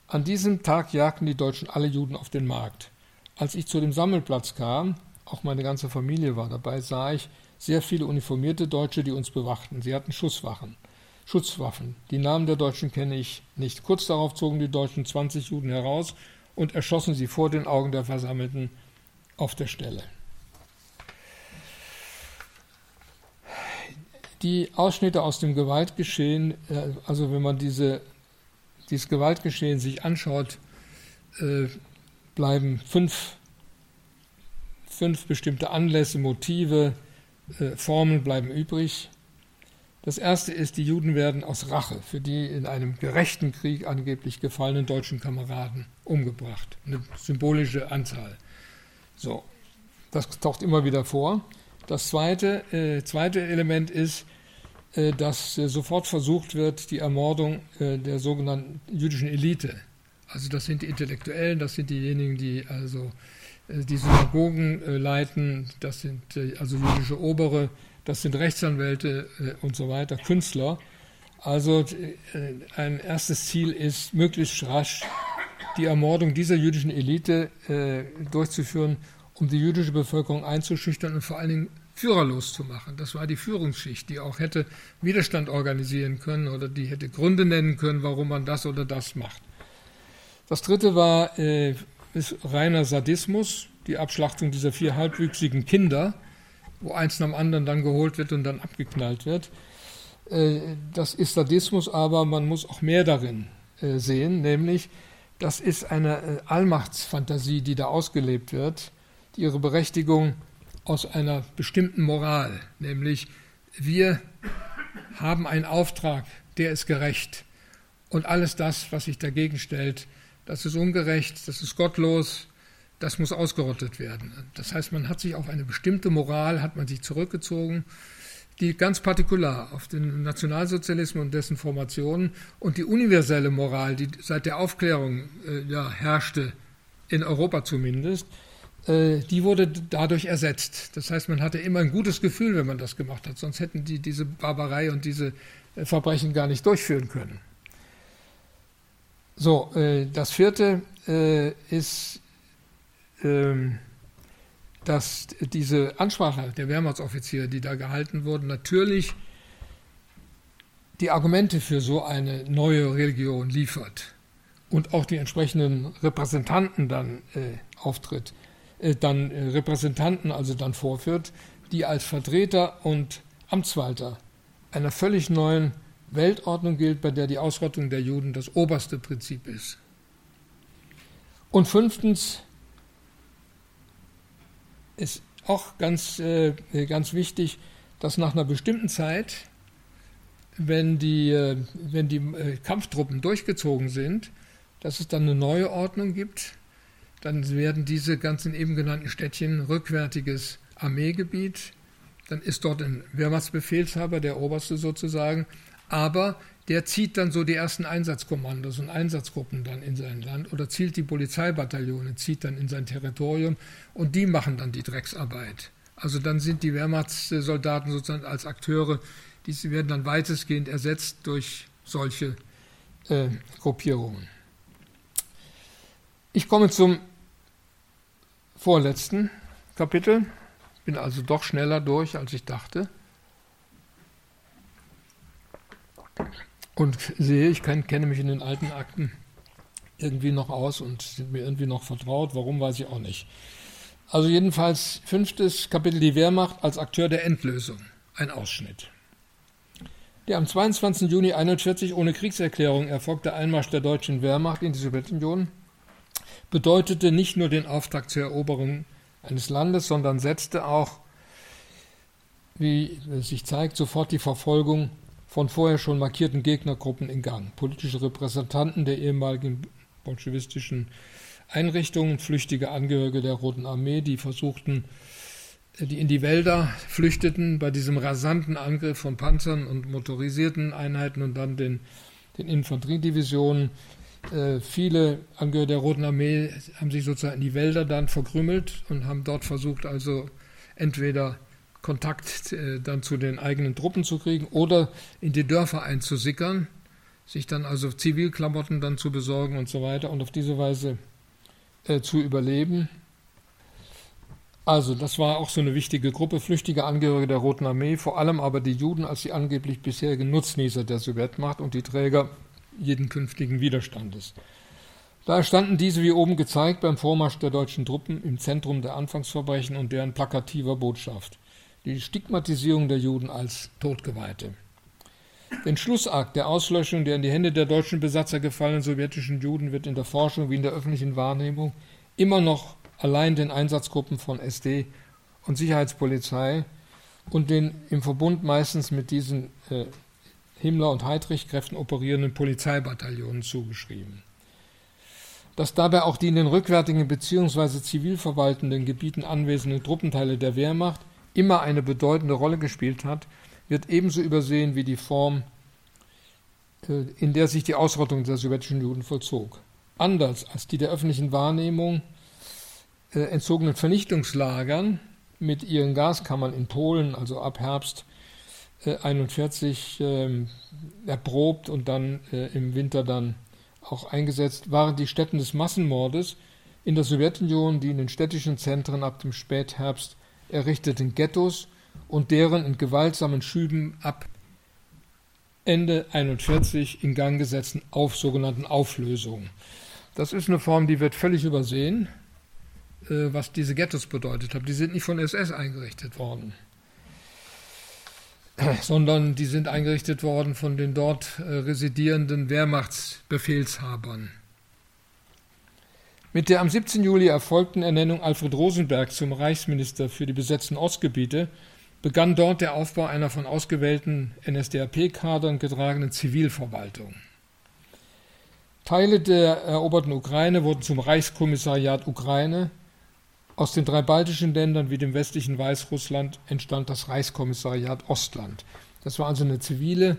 An diesem Tag jagten die Deutschen alle Juden auf den Markt. Als ich zu dem Sammelplatz kam, auch meine ganze Familie war dabei, sah ich sehr viele uniformierte Deutsche, die uns bewachten. Sie hatten Schusswachen, Schutzwaffen. Die Namen der Deutschen kenne ich nicht. Kurz darauf zogen die Deutschen 20 Juden heraus und erschossen sie vor den Augen der Versammelten auf der Stelle. Die Ausschnitte aus dem Gewaltgeschehen, äh, also wenn man diese, dieses Gewaltgeschehen sich anschaut, äh, bleiben fünf fünf bestimmte Anlässe, Motive, äh, Formeln bleiben übrig. Das erste ist, die Juden werden aus Rache für die in einem gerechten Krieg angeblich gefallenen deutschen Kameraden umgebracht. Eine symbolische Anzahl. So, das taucht immer wieder vor. Das zweite, äh, zweite Element ist, äh, dass äh, sofort versucht wird, die Ermordung äh, der sogenannten jüdischen Elite. Also das sind die Intellektuellen, das sind diejenigen, die also äh, die Synagogen äh, leiten, das sind also jüdische Obere, das sind Rechtsanwälte und so weiter, Künstler. Also ein erstes Ziel ist, möglichst rasch die Ermordung dieser jüdischen Elite durchzuführen, um die jüdische Bevölkerung einzuschüchtern und vor allen Dingen führerlos zu machen. Das war die Führungsschicht, die auch hätte Widerstand organisieren können oder die hätte Gründe nennen können, warum man das oder das macht. Das dritte war ist reiner Sadismus, die Abschlachtung dieser vier halbwüchsigen Kinder, wo eins nach dem anderen dann geholt wird und dann abgeknallt wird. Äh, das ist Sadismus, aber man muss auch mehr darin äh, sehen, nämlich das ist eine äh, Allmachtsfantasie, die da ausgelebt wird, ihre Berechtigung aus einer bestimmten Moral, nämlich wir haben einen Auftrag, der ist gerecht Und alles das, was sich dagegen stellt, das ist ungerecht, das ist gottlos, das muss ausgerottet werden. Das heißt, man hat sich auf eine bestimmte Moral, hat man sich zurückgezogen, die ganz partikular auf den Nationalsozialismus und dessen Formationen und die universelle Moral, die seit der Aufklärung äh, ja, herrschte, in Europa zumindest, die wurde dadurch ersetzt. Das heißt, man hatte immer ein gutes Gefühl, wenn man das gemacht hat, sonst hätten die diese Barbarei und diese äh, Verbrechen gar nicht durchführen können. So, äh, das vierte ist, ähm, dass diese Ansprache der Wehrmachtsoffiziere, die da gehalten wurden, natürlich die Argumente für so eine neue Religion liefert und auch die entsprechenden Repräsentanten dann äh, auftritt, äh, dann äh, Repräsentanten also dann vorführt, die als Vertreter und Amtswalter einer völlig neuen Weltordnung gilt, bei der die Ausrottung der Juden das oberste Prinzip ist. Und fünftens ist auch ganz, äh, ganz wichtig, dass nach einer bestimmten Zeit, wenn die, äh, wenn die äh, Kampftruppen durchgezogen sind, dass es dann eine neue Ordnung gibt. Dann werden diese ganzen eben genannten Städtchen rückwärtiges Armeegebiet. Dann ist dort ein Wehrmachtsbefehlshaber, der Oberste sozusagen, aber der zieht dann so die ersten Einsatzkommandos und Einsatzgruppen dann in sein Land oder zielt die Polizeibataillone, zieht dann in sein Territorium und die machen dann die Drecksarbeit. Also dann sind die Wehrmachtssoldaten sozusagen als Akteure, die werden dann weitestgehend ersetzt durch solche äh, Gruppierungen. Ich komme zum vorletzten Kapitel, bin also doch schneller durch, als ich dachte. und sehe, ich kenne mich in den alten Akten irgendwie noch aus und sind mir irgendwie noch vertraut. Warum, weiß ich auch nicht. Also jedenfalls fünftes Kapitel die Wehrmacht als Akteur der Endlösung. Ein Ausschnitt. Der am 22. Juni 1941 ohne Kriegserklärung erfolgte Einmarsch der deutschen Wehrmacht in die Sowjetunion bedeutete nicht nur den Auftrag zur Eroberung eines Landes, sondern setzte auch, wie es sich zeigt, sofort die Verfolgung von vorher schon markierten Gegnergruppen in Gang. Politische Repräsentanten der ehemaligen bolschewistischen Einrichtungen, flüchtige Angehörige der Roten Armee, die versuchten, die in die Wälder flüchteten bei diesem rasanten Angriff von Panzern und motorisierten Einheiten und dann den, den Infanteriedivisionen. Äh, viele Angehörige der Roten Armee haben sich sozusagen in die Wälder dann verkrümmelt und haben dort versucht, also entweder Kontakt äh, dann zu den eigenen Truppen zu kriegen oder in die Dörfer einzusickern, sich dann also Zivilklamotten dann zu besorgen und so weiter und auf diese Weise äh, zu überleben. Also, das war auch so eine wichtige Gruppe, flüchtige Angehörige der Roten Armee, vor allem aber die Juden als die angeblich bisherigen Nutznießer der Sowjetmacht und die Träger jeden künftigen Widerstandes. Daher standen diese, wie oben gezeigt, beim Vormarsch der deutschen Truppen im Zentrum der Anfangsverbrechen und deren plakativer Botschaft die Stigmatisierung der Juden als Todgeweihte. Den Schlussakt der Auslöschung der in die Hände der deutschen Besatzer gefallenen sowjetischen Juden wird in der Forschung wie in der öffentlichen Wahrnehmung immer noch allein den Einsatzgruppen von SD und Sicherheitspolizei und den im Verbund meistens mit diesen äh, Himmler- und Heydrich-Kräften operierenden Polizeibataillonen zugeschrieben. Dass dabei auch die in den rückwärtigen bzw. zivilverwaltenden Gebieten anwesenden Truppenteile der Wehrmacht immer eine bedeutende Rolle gespielt hat, wird ebenso übersehen wie die Form, äh, in der sich die Ausrottung der sowjetischen Juden vollzog. Anders als die der öffentlichen Wahrnehmung äh, entzogenen Vernichtungslagern mit ihren Gaskammern in Polen, also ab Herbst 1941 äh, ähm, erprobt und dann im Winter dann auch eingesetzt, waren die Stätten des Massenmordes in der Sowjetunion, die in den städtischen Zentren ab dem Spätherbst errichteten Ghettos und deren in gewaltsamen Schüben ab Ende 41 in Gang gesetzten auf sogenannten Auflösungen. Das ist eine Form, die wird völlig übersehen, äh, was diese Ghettos bedeutet haben. Die sind nicht von SS eingerichtet worden, sondern die sind eingerichtet worden von den dort äh, residierenden Wehrmachtsbefehlshabern. Mit der am 17. Juli erfolgten Ernennung Alfred Rosenberg zum Reichsminister für die besetzten Ostgebiete begann dort der Aufbau einer von ausgewählten NSDAP-Kadern getragenen Zivilverwaltung. Teile der eroberten Ukraine wurden zum Reichskommissariat Ukraine. Aus den drei baltischen Ländern wie dem westlichen Weißrussland entstand das Reichskommissariat Ostland. Das war also eine zivile,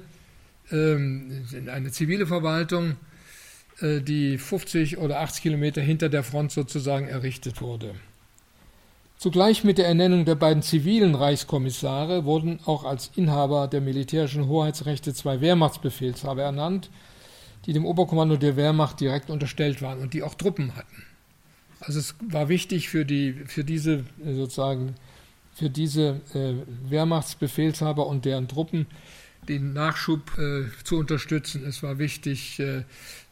ähm, eine zivile Verwaltung, äh, die 50 oder 80 Kilometer hinter der Front sozusagen errichtet wurde. Zugleich mit der Ernennung der beiden zivilen Reichskommissare wurden auch als Inhaber der militärischen Hoheitsrechte zwei Wehrmachtsbefehlshaber ernannt, die dem Oberkommando der Wehrmacht direkt unterstellt waren und die auch Truppen hatten. Also es war wichtig für, die, für diese äh, sozusagen für diese äh, Wehrmachtsbefehlshaber und deren Truppen den Nachschub äh, zu unterstützen. Es war wichtig, äh,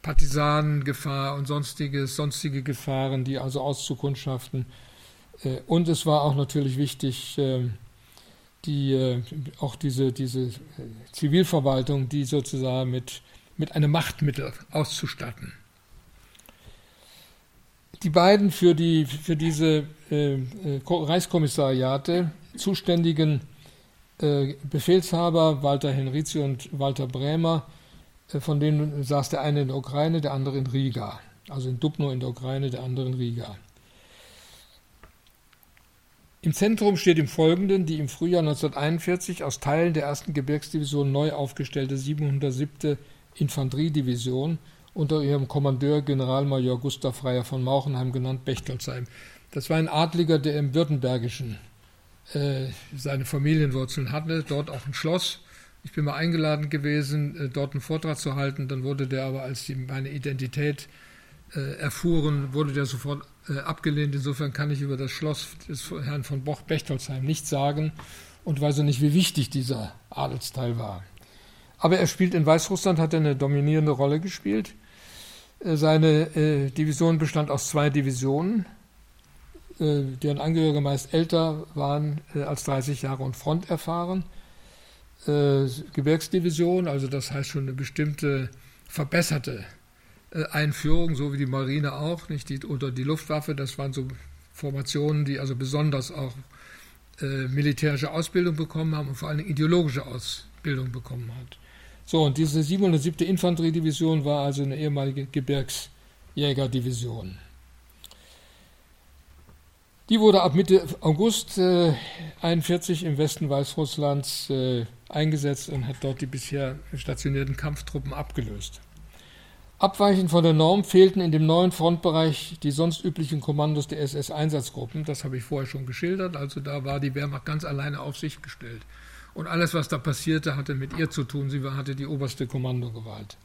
Partisanengefahr und sonstiges, sonstige Gefahren, die also auszukundschaften äh, und es war auch natürlich wichtig, ähm, die, äh, auch diese, diese Zivilverwaltung, die sozusagen mit, mit einem Machtmittel auszustatten. Die beiden für, die, für diese äh, Reichskommissariate zuständigen Befehlshaber, Walter Henrizi und Walter Brämer, von denen saß der eine in der Ukraine, der andere in Riga. Also in Dubno in der Ukraine, der andere in Riga. Im Zentrum steht im Folgenden die im Frühjahr 1941 aus Teilen der 1. Gebirgsdivision neu aufgestellte 707. Infanteriedivision unter ihrem Kommandeur Generalmajor Gustav Freier von Mauchenheim genannt Bechtolsheim. Das war ein Adliger, der im Württembergischen äh, seine Familienwurzeln hatte, dort auch ein Schloss. Ich bin mal eingeladen gewesen, äh, dort einen Vortrag zu halten. Dann wurde der aber, als die meine Identität äh, erfuhren, wurde der sofort äh, abgelehnt. Insofern kann ich über das Schloss des Herrn von Boch Bechtolzheim nichts sagen und weiß auch nicht, wie wichtig dieser Adelsteil war. Aber er spielt in Weißrussland, hat er eine dominierende Rolle gespielt. Äh, seine äh, Division bestand aus zwei Divisionen, äh, deren Angehörige meist älter waren äh, als 30 Jahre und fronterfahren. Äh, Gebirgsdivision, also das heißt schon eine bestimmte verbesserte äh, Einführung, so wie die Marine auch, nicht die, oder die Luftwaffe, das waren so Formationen, die also besonders auch militärische Ausbildung bekommen haben und vor allem ideologische Ausbildung bekommen hat. So, und diese 707. Infanteriedivision war also eine ehemalige Gebirgsjägerdivision. Die wurde ab Mitte August äh, 41 im Westen Weißrusslands äh, eingesetzt und hat dort die bisher stationierten Kampftruppen abgelöst. Abweichend von der Norm fehlten in dem neuen Frontbereich die sonst üblichen Kommandos der SS-Einsatzgruppen. Das habe ich vorher schon geschildert. Also da war die Wehrmacht ganz alleine auf sich gestellt. Und alles, was da passierte, hatte mit ihr zu tun. Sie hatte die oberste Kommandogewalt.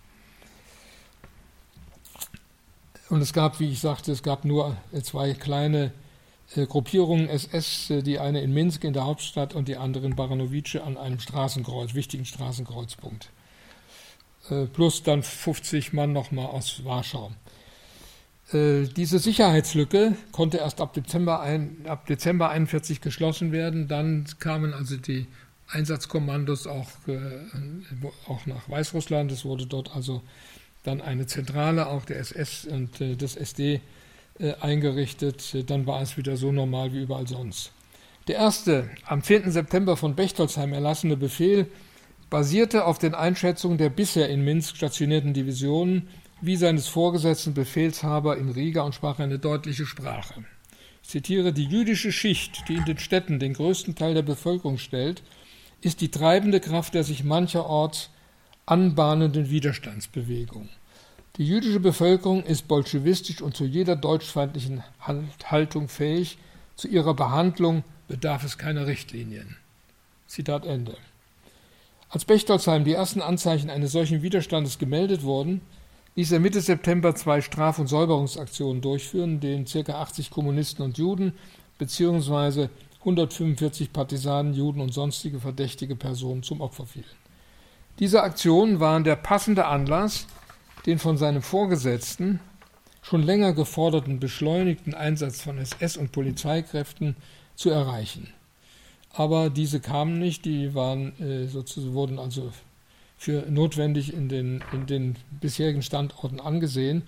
Und es gab, wie ich sagte, es gab nur zwei kleine äh, Gruppierungen SS, äh, die eine in Minsk in der Hauptstadt und die andere in Baranowice an einem Straßenkreuz, wichtigen Straßenkreuzpunkt. Äh, plus dann 50 Mann nochmal aus Warschau. Äh, diese Sicherheitslücke konnte erst ab Dezember, ein, ab Dezember 41 geschlossen werden. Dann kamen also die Einsatzkommandos auch, äh, auch nach Weißrussland. Es wurde dort also dann eine Zentrale auch der SS und des SD eingerichtet. Dann war es wieder so normal wie überall sonst. Der erste am 10. September von Bechtolsheim erlassene Befehl basierte auf den Einschätzungen der bisher in Minsk stationierten Divisionen wie seines vorgesetzten Befehlshaber in Riga und sprach eine deutliche Sprache. Ich zitiere, die jüdische Schicht, die in den Städten den größten Teil der Bevölkerung stellt, ist die treibende Kraft der sich mancherorts anbahnenden Widerstandsbewegung. Die jüdische Bevölkerung ist bolschewistisch und zu jeder deutschfeindlichen Haltung fähig. Zu ihrer Behandlung bedarf es keiner Richtlinien. Zitat Ende. Als Bechtolsheim die ersten Anzeichen eines solchen Widerstandes gemeldet wurden, ließ er Mitte September zwei Straf- und Säuberungsaktionen durchführen, denen ca. 80 Kommunisten und Juden bzw. 145 Partisanen, Juden und sonstige verdächtige Personen zum Opfer fielen. Diese Aktionen waren der passende Anlass, den von seinem Vorgesetzten schon länger geforderten beschleunigten Einsatz von SS- und Polizeikräften zu erreichen aber diese kamen nicht, die waren äh, sozusagen, wurden also für notwendig in den, in den bisherigen Standorten angesehen.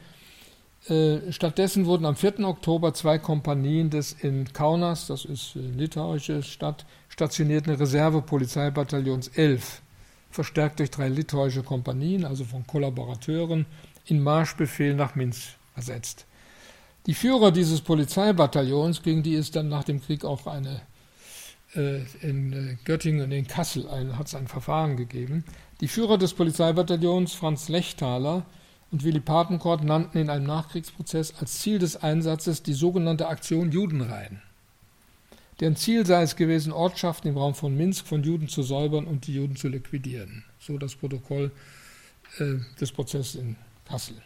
Äh, stattdessen wurden am 4. Oktober zwei Kompanien des in Kaunas, das ist äh, litauische Stadt, stationierten Reservepolizeibataillons 11, verstärkt durch drei litauische Kompanien, also von Kollaborateuren, in Marschbefehl nach Minsk versetzt. Die Führer dieses Polizeibataillons, gegen die es dann nach dem Krieg auch eine äh, in Göttingen und in Kassel hat es ein Verfahren gegeben. Die Führer des Polizeibataillons, Franz Lechtaler und Willy Papenkort, nannten in einem Nachkriegsprozess als Ziel des Einsatzes die sogenannte Aktion Judenrein. Deren Ziel sei es gewesen, Ortschaften im Raum von Minsk von Juden zu säubern und die Juden zu liquidieren. So das Protokoll äh, des Prozesses in Kassel.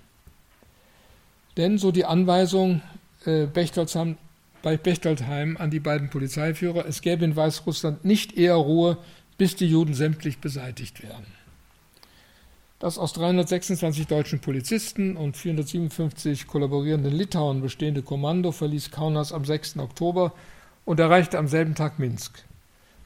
Denn, so die Anweisung äh, bei Bechtoldsheim an die beiden Polizeiführer, es gäbe in Weißrussland nicht eher Ruhe, bis die Juden sämtlich beseitigt wären. Das aus 326 deutschen Polizisten und 457 kollaborierenden Litauen bestehende Kommando verließ Kaunas am 6. Oktober und erreichte am selben Tag Minsk.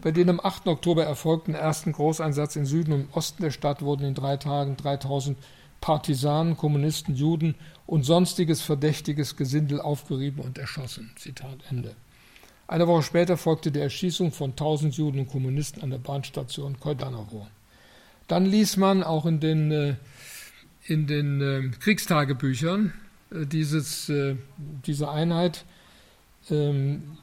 Bei dem am 8. Oktober erfolgten ersten Großeinsatz im Süden und Osten der Stadt wurden in drei Tagen 3000 Partisanen, Kommunisten, Juden und sonstiges verdächtiges Gesindel aufgerieben und erschossen. Zitat Ende. Eine Woche später folgte die Erschießung von 1000 Juden und Kommunisten an der Bahnstation Kojdanowo. Dann ließ man auch in den, äh, in den äh, Kriegstagebüchern äh, dieses, diese Einheit ähm,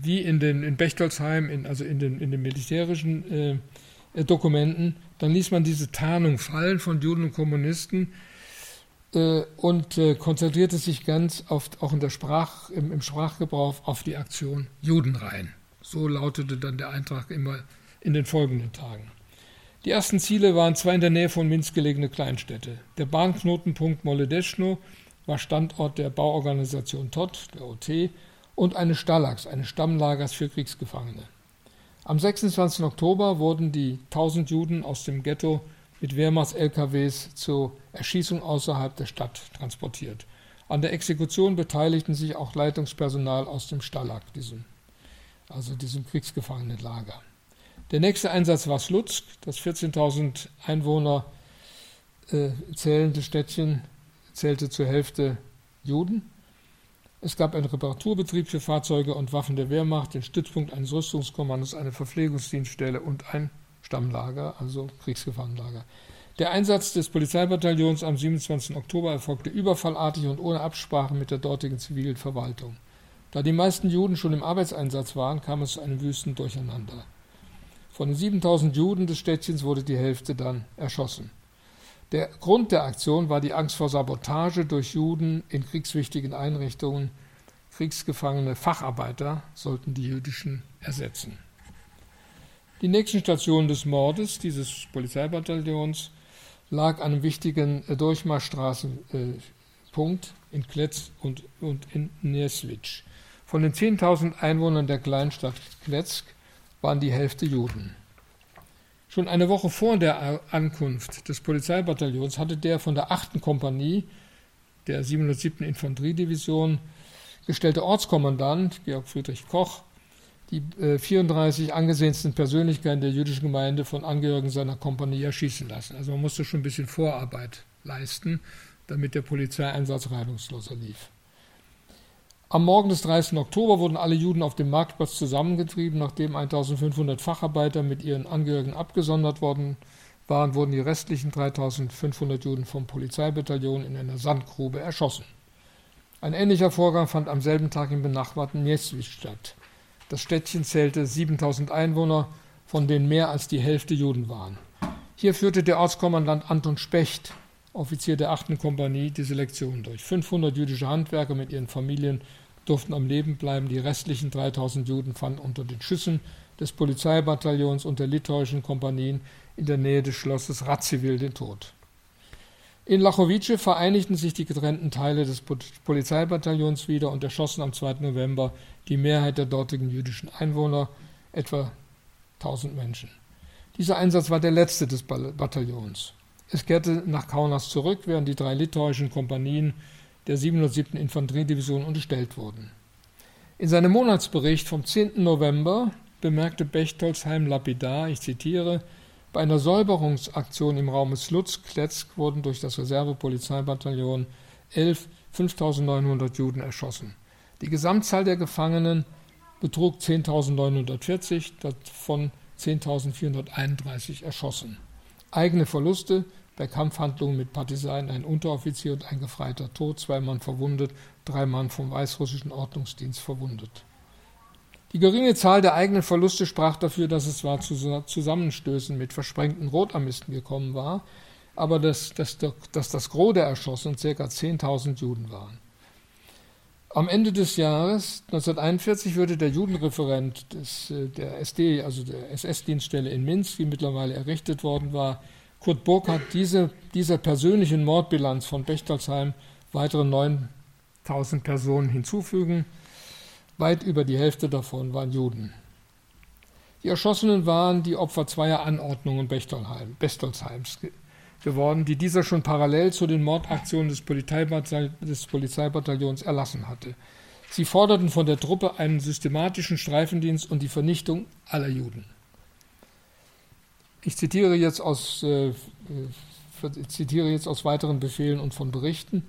wie in, den, in Bechtolsheim, in, also in den, in den militärischen Dokumenten, dann ließ man diese Tarnung fallen von Juden und Kommunisten und konzentrierte sich ganz oft auch in der Sprach, im, im Sprachgebrauch auf die Aktion Judenrein. So lautete dann der Eintrag immer in den folgenden Tagen. Die ersten Ziele waren zwei in der Nähe von Minsk gelegene Kleinstädte. Der Bahnknotenpunkt Moledeschno war Standort der Bauorganisation TOT, der OT, und eines Stalags, eines Stammlagers für Kriegsgefangene. Am 26. Oktober wurden die 1000 Juden aus dem Ghetto mit Wehrmachts-LKWs zur Erschießung außerhalb der Stadt transportiert. An der Exekution beteiligten sich auch Leitungspersonal aus dem Stalag, diesem, also diesem Kriegsgefangenenlager. Der nächste Einsatz war Slutsk, das 14.000 Einwohner äh, zählende Städtchen, zählte zur Hälfte Juden. Es gab einen Reparaturbetrieb für Fahrzeuge und Waffen der Wehrmacht, den Stützpunkt eines Rüstungskommandos, eine Verpflegungsdienststelle und ein Stammlager, also Kriegsgefangenenlager. Der Einsatz des Polizeibataillons am 27. Oktober erfolgte überfallartig und ohne Absprache mit der dortigen zivilen Verwaltung. Da die meisten Juden schon im Arbeitseinsatz waren, kam es zu einem wüsten Durcheinander. Von den 7000 Juden des Städtchens wurde die Hälfte dann erschossen. Der Grund der Aktion war die Angst vor Sabotage durch Juden in kriegswichtigen Einrichtungen. Kriegsgefangene Facharbeiter sollten die jüdischen ersetzen. Die nächsten Stationen des Mordes dieses Polizeibataillons lag an einem wichtigen äh, Durchmarschstraßenpunkt in Kletz und, und in Neswitsch. Von den 10.000 Einwohnern der Kleinstadt Kletzk waren die Hälfte Juden. Schon eine Woche vor der Ankunft des Polizeibataillons hatte der von der 8. Kompanie der 707. Infanteriedivision gestellte Ortskommandant Georg Friedrich Koch die äh, 34 angesehensten Persönlichkeiten der jüdischen Gemeinde von Angehörigen seiner Kompanie erschießen lassen. Also man musste schon ein bisschen Vorarbeit leisten, damit der Polizeieinsatz reibungsloser lief. Am Morgen des 30. Oktober wurden alle Juden auf dem Marktplatz zusammengetrieben. Nachdem 1500 Facharbeiter mit ihren Angehörigen abgesondert worden waren, wurden die restlichen 3500 Juden vom Polizeibataillon in einer Sandgrube erschossen. Ein ähnlicher Vorgang fand am selben Tag im benachbarten Mieswitz statt. Das Städtchen zählte 7000 Einwohner, von denen mehr als die Hälfte Juden waren. Hier führte der Ortskommandant Anton Specht, Offizier der 8. Kompanie, die Selektion durch. 500 jüdische Handwerker mit ihren Familien durften am Leben bleiben. Die restlichen 3000 Juden fanden unter den Schüssen des Polizeibataillons und der litauischen Kompanien in der Nähe des Schlosses Radziwill den Tod. In Lachowice vereinigten sich die getrennten Teile des Polizeibataillons wieder und erschossen am 2. November die Mehrheit der dortigen jüdischen Einwohner, etwa 1000 Menschen. Dieser Einsatz war der letzte des Bataillons. Es kehrte nach Kaunas zurück, während die drei litauischen Kompanien der 707. Infanteriedivision unterstellt wurden. In seinem Monatsbericht vom 10. November bemerkte Bechtolsheim lapidar, ich zitiere, bei einer Säuberungsaktion im Raum Slutsk-Kletsk wurden durch das Reservepolizeibataillon 11 5.900 Juden erschossen. Die Gesamtzahl der Gefangenen betrug 10.940, davon 10.431 erschossen. Eigene Verluste bei Kampfhandlungen mit Partisanen ein Unteroffizier und ein Gefreiter tot, zwei Mann verwundet, drei Mann vom weißrussischen Ordnungsdienst verwundet. Die geringe Zahl der eigenen Verluste sprach dafür, dass es zwar zu Zusammenstößen mit versprengten Rotarmisten gekommen war, aber dass, dass, dass das Gros der Erschossenen ca. 10.000 Juden waren. Am Ende des Jahres 1941 würde der Judenreferent des, äh, der SD, also der SS-Dienststelle in Minsk, die mittlerweile errichtet worden war, Kurt Burkhardt, diese, dieser persönlichen Mordbilanz von Bechtolsheim weitere 9000 Personen hinzufügen. Weit über die Hälfte davon waren Juden. Die Erschossenen waren die Opfer zweier Anordnungen Bechtolheim, Bestolsheims geworden, die dieser schon parallel zu den Mordaktionen des, des Polizeibataillons erlassen hatte. Sie forderten von der Truppe einen systematischen Streifendienst und die Vernichtung aller Juden. Ich zitiere jetzt aus, äh, äh zitiere jetzt aus weiteren Befehlen und von Berichten.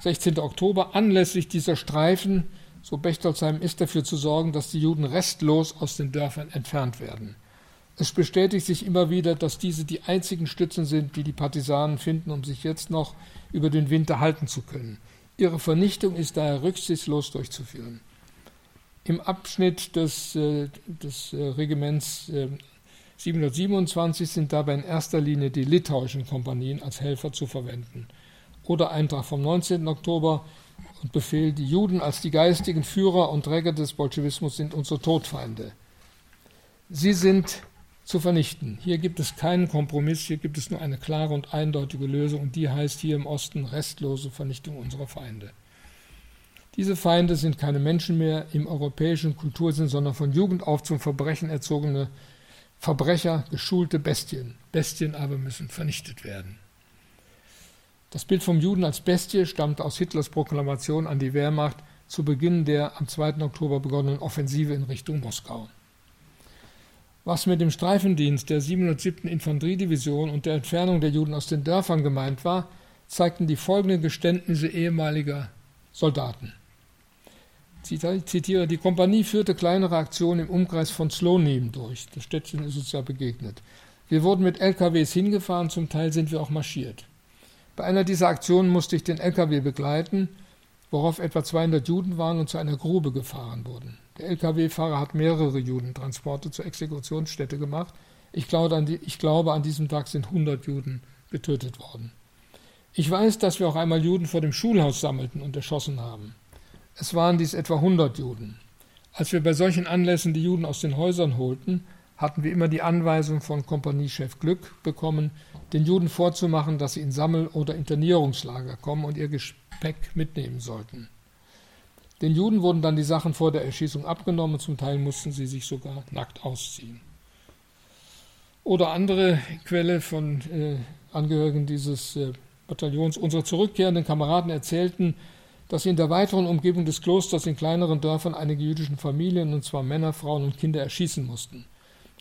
16. Oktober, anlässlich dieser Streifen, so Bechtolsheim, ist dafür zu sorgen, dass die Juden restlos aus den Dörfern entfernt werden. Es bestätigt sich immer wieder, dass diese die einzigen Stützen sind, die die Partisanen finden, um sich jetzt noch über den Winter halten zu können. Ihre Vernichtung ist daher rücksichtslos durchzuführen. Im Abschnitt des, äh, des äh, Regiments 727 äh, sind dabei in erster Linie die litauischen Kompanien als Helfer zu verwenden. Oder Eintrag vom 19. Oktober und Befehl, die Juden als die geistigen Führer und Träger des Bolschewismus sind unsere Todfeinde. Sie sind zu vernichten. Hier gibt es keinen Kompromiss, hier gibt es nur eine klare und eindeutige Lösung und die heißt hier im Osten restlose Vernichtung unserer Feinde. Diese Feinde sind keine Menschen mehr im europäischen Kultursinn, sondern von Jugend auf zum Verbrechen erzogene Verbrecher, geschulte Bestien. Bestien aber müssen vernichtet werden. Das Bild vom Juden als Bestie stammt aus Hitlers Proklamation an die Wehrmacht zu Beginn der am 2. Oktober begonnenen Offensive in Richtung Moskau. Was mit dem Streifendienst der 707. Infanteriedivision und der Entfernung der Juden aus den Dörfern gemeint war, zeigten die folgenden Geständnisse ehemaliger Soldaten. Zitiere, die Kompanie führte kleinere Aktionen im Umkreis von Slonim durch. Das Städtchen ist uns ja begegnet. Wir wurden mit LKWs hingefahren, zum Teil sind wir auch marschiert. Bei einer dieser Aktionen musste ich den LKW begleiten, worauf etwa 200 Juden waren und zu einer Grube gefahren wurden. Der Lkw-Fahrer hat mehrere Judentransporte zur Exekutionsstätte gemacht. Ich glaube, an die, ich glaube, an diesem Tag sind 100 Juden getötet worden. Ich weiß, dass wir auch einmal Juden vor dem Schulhaus sammelten und erschossen haben. Es waren dies etwa 100 Juden. Als wir bei solchen Anlässen die Juden aus den Häusern holten, hatten wir immer die Anweisung von Kompaniechef Glück bekommen, den Juden vorzumachen, dass sie in Sammel- oder Internierungslager kommen und ihr Gepäck mitnehmen sollten. Den Juden wurden dann die Sachen vor der Erschießung abgenommen, zum Teil mussten sie sich sogar nackt ausziehen. Oder andere Quelle von äh, Angehörigen dieses äh, Bataillons, unsere zurückkehrenden Kameraden erzählten, dass in der weiteren Umgebung des Klosters in kleineren Dörfern einige jüdischen Familien, und zwar Männer, Frauen und Kinder, erschießen mussten.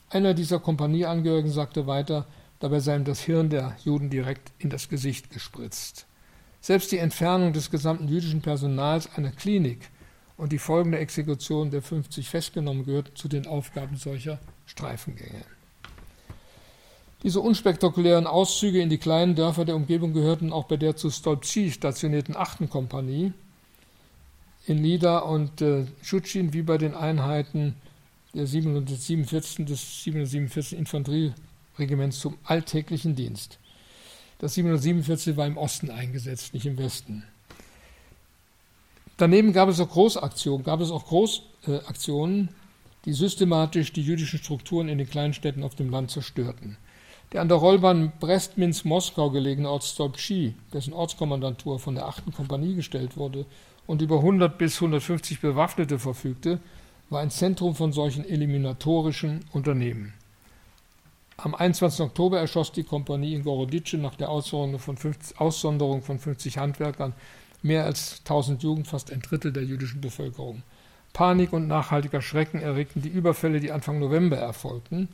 Einer dieser Kompanieangehörigen sagte weiter, dabei sei ihm das Hirn der Juden direkt in das Gesicht gespritzt. Selbst die Entfernung des gesamten jüdischen Personals einer Klinik und die folgende Exekution der 50 Festgenommen gehört zu den Aufgaben solcher Streifengänge. Diese unspektakulären Auszüge in die kleinen Dörfer der Umgebung gehörten auch bei der zu Stolpci stationierten 8. Kompanie in Lida und äh, wie bei den Einheiten der 747. des 747. Infanterieregiments zum alltäglichen Dienst. Das 747 war im Osten eingesetzt, nicht im Westen. Daneben gab es auch Großaktionen, gab es auch Großaktionen, die systematisch die jüdischen Strukturen in den kleinen Städten auf dem Land zerstörten. Der an der Rollbahn Brest-Minsk-Moskau gelegene Ort Stolpschi, dessen Ortskommandantur von der 8. Kompanie gestellt wurde und über 100 bis 150 Bewaffnete verfügte, war ein Zentrum von solchen eliminatorischen Unternehmen. Am 21. Oktober erschoss die Kompanie in Gorodice nach der Aussonderung von 50, Aussonderung von 50 Handwerkern mehr als 1000 Jugend, fast ein Drittel der jüdischen Bevölkerung. Panik und nachhaltiger Schrecken erregten die Überfälle, die Anfang November erfolgten.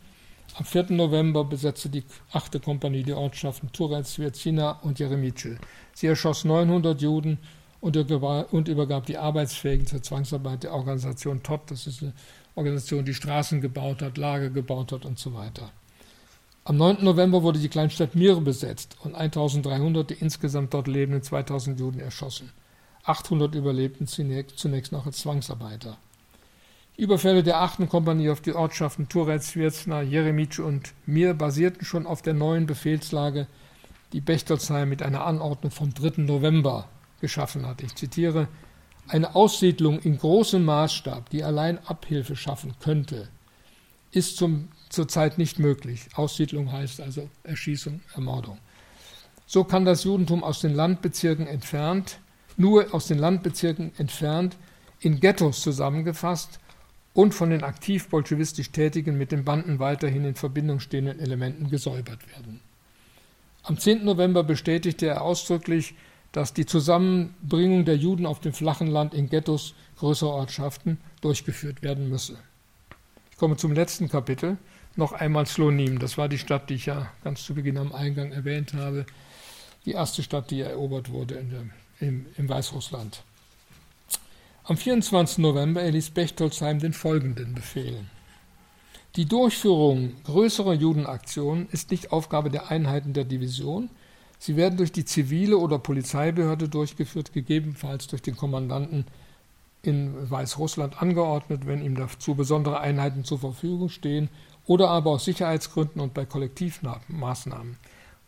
Am 4. November besetzte die 8. Kompanie die Ortschaften Turec, Svierzina und Jeremice. Sie erschoss 900 Juden und übergab die Arbeitsfähigen zur Zwangsarbeit der Organisation TOT. Das ist eine Organisation, die Straßen gebaut hat, Lager gebaut hat und so weiter. Am 9. November wurde die Kleinstadt Mir besetzt und 1300 der insgesamt dort lebenden 2000 Juden erschossen. 800 überlebten zunächst noch als Zwangsarbeiter. Überfälle der 8. Kompanie auf die Ortschaften Turec, Svierzna, Jeremitsch und Mir basierten schon auf der neuen Befehlslage, die Bechtolsheim mit einer Anordnung vom 3. November geschaffen hat. Ich zitiere, eine Aussiedlung in großem Maßstab, die allein Abhilfe schaffen könnte, ist zum, zurzeit nicht möglich. Aussiedlung heißt also Erschießung, Ermordung. So kann das Judentum aus den Landbezirken entfernt, nur aus den Landbezirken entfernt, in Ghettos zusammengefasst und von den aktiv bolschewistisch Tätigen mit den Banden weiterhin in Verbindung stehenden Elementen gesäubert werden. Am 10. November bestätigte er ausdrücklich, dass die Zusammenbringung der Juden auf dem flachen Land in Ghettos größerer Ortschaften durchgeführt werden müsse. Ich komme zum letzten Kapitel. Noch einmal Slonim, das war die Stadt, die ich ja ganz zu Beginn am Eingang erwähnt habe. Die erste Stadt, die erobert wurde der, im, im Weißrussland. Am 24. November erließ Bechtolzheim den folgenden Befehl. Die Durchführung größerer Judenaktionen ist nicht Aufgabe der Einheiten der Division. Sie werden durch die zivile oder Polizeibehörde durchgeführt, gegebenenfalls durch den Kommandanten in Weißrussland angeordnet, wenn ihm dazu besondere Einheiten zur Verfügung stehen, oder aber aus Sicherheitsgründen und bei Kollektivmaßnahmen.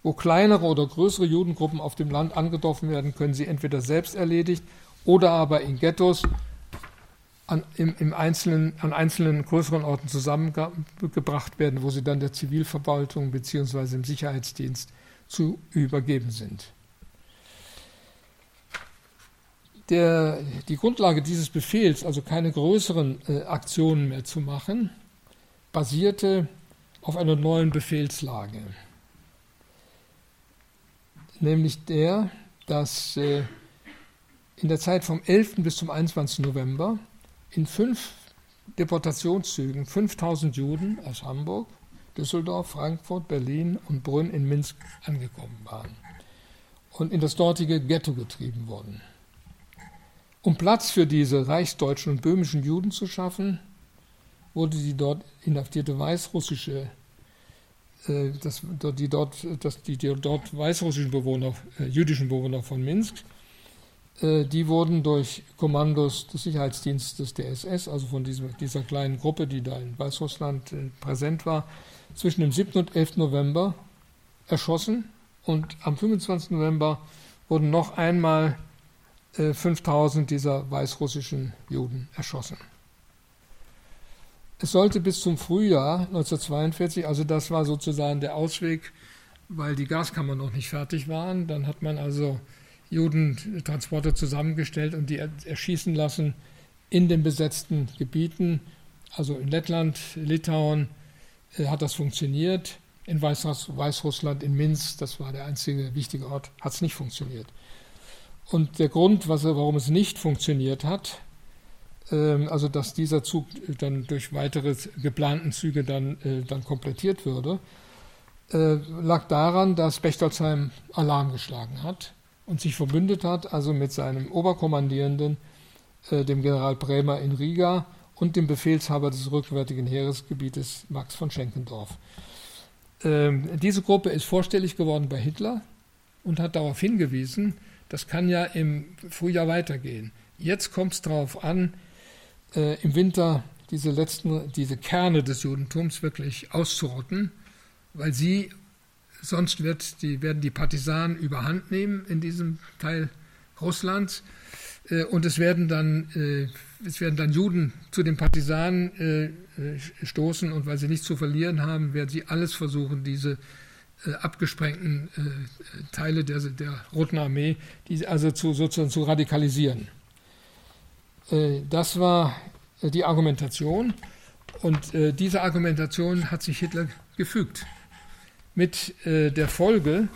Wo kleinere oder größere Judengruppen auf dem Land angetroffen werden, können sie entweder selbst erledigt oder aber in Ghettos an, im, im einzelnen, an einzelnen größeren Orten zusammengebracht werden, wo sie dann der Zivilverwaltung bzw. dem Sicherheitsdienst zu übergeben sind. Der, die Grundlage dieses Befehls, also keine größeren äh, Aktionen mehr zu machen, basierte auf einer neuen Befehlslage, nämlich der, dass äh, in der Zeit vom 11. bis zum 21. November in fünf Deportationszügen 5000 Juden aus Hamburg, Düsseldorf, Frankfurt, Berlin und Brünn in Minsk angekommen waren und in das dortige Ghetto getrieben wurden. Um Platz für diese reichsdeutschen und böhmischen Juden zu schaffen, wurde die dort inhaftierte weißrussische, äh, das, die, dort, das, die, dort weißrussischen Bewohner, äh, jüdischen Bewohner von Minsk, die wurden durch Kommandos des Sicherheitsdienstes der SS, also von dieser kleinen Gruppe, die da in Weißrussland äh, präsent war, zwischen dem 7. und 11. November erschossen und am 25. November wurden noch einmal 5000 äh, dieser weißrussischen Juden erschossen. Es sollte bis zum Frühjahr 1942, also das war sozusagen der Ausweg, weil die Gaskammern noch nicht fertig waren, dann hat man also Judentransporte zusammengestellt und die erschießen lassen in den besetzten Gebieten. Also in Lettland, Litauen äh, hat das funktioniert. In Weißrussland, in Minsk, das war der einzige wichtige Ort, hat es nicht funktioniert. Und der Grund, was, warum es nicht funktioniert hat, ähm, also dass dieser Zug dann durch weitere geplanten Züge dann, äh, dann komplettiert würde, äh, lag daran, dass Bechtolzheim Alarm geschlagen hat und sich verbündet hat, also mit seinem Oberkommandierenden, äh, dem General Bremer in Riga und dem Befehlshaber des rückwärtigen Heeresgebietes Max von Schenkendorf. Ähm, diese Gruppe ist vorstellig geworden bei Hitler und hat darauf hingewiesen, das kann ja im Frühjahr weitergehen. Jetzt kommt es darauf an, äh, im Winter diese letzten, diese Kerne des Judentums wirklich auszurotten, weil sie sonst wird die, werden die Partisanen überhand nehmen in diesem Teil Russlands. Äh, und es werden dann äh, es werden dann Juden zu den Partisanen äh, stoßen. Und weil sie nichts zu verlieren haben, werden sie alles versuchen, diese abgesprengten Teile der, der Roten Armee, die also zu, sozusagen zu radikalisieren. das war die Argumentation. Und diese Argumentation hat sich Hitler gefügt mit äh, der Folge,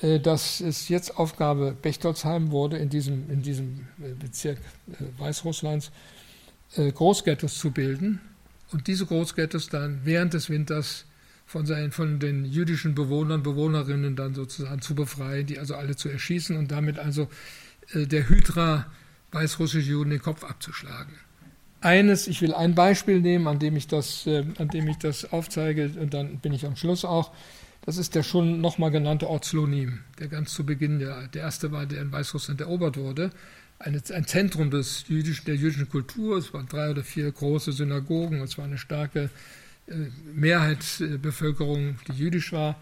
äh, dass es jetzt Aufgabe Bechtolzheim wurde, in diesem, in diesem äh, Bezirk äh, Weißrusslands äh, Großghettos zu bilden und diese Großghettos dann während des Winters von, seinen, von den jüdischen Bewohnern, Bewohnerinnen dann sozusagen zu befreien, die also alle zu erschießen und damit also der Hydra weißrussische Juden den Kopf abzuschlagen. Eines, ich will ein Beispiel nehmen, an dem ich das, äh, an dem ich das aufzeige, und dann bin ich am Schluss auch. Das ist der schon nochmal genannte Ort Slonim, der ganz zu Beginn der, der erste war, der in Weißrussland erobert wurde. Eine, ein Zentrum des jüdischen, der jüdischen Kultur. Es waren drei oder vier große Synagogen. Es war eine starke äh, Mehrheitsbevölkerung, die jüdisch war.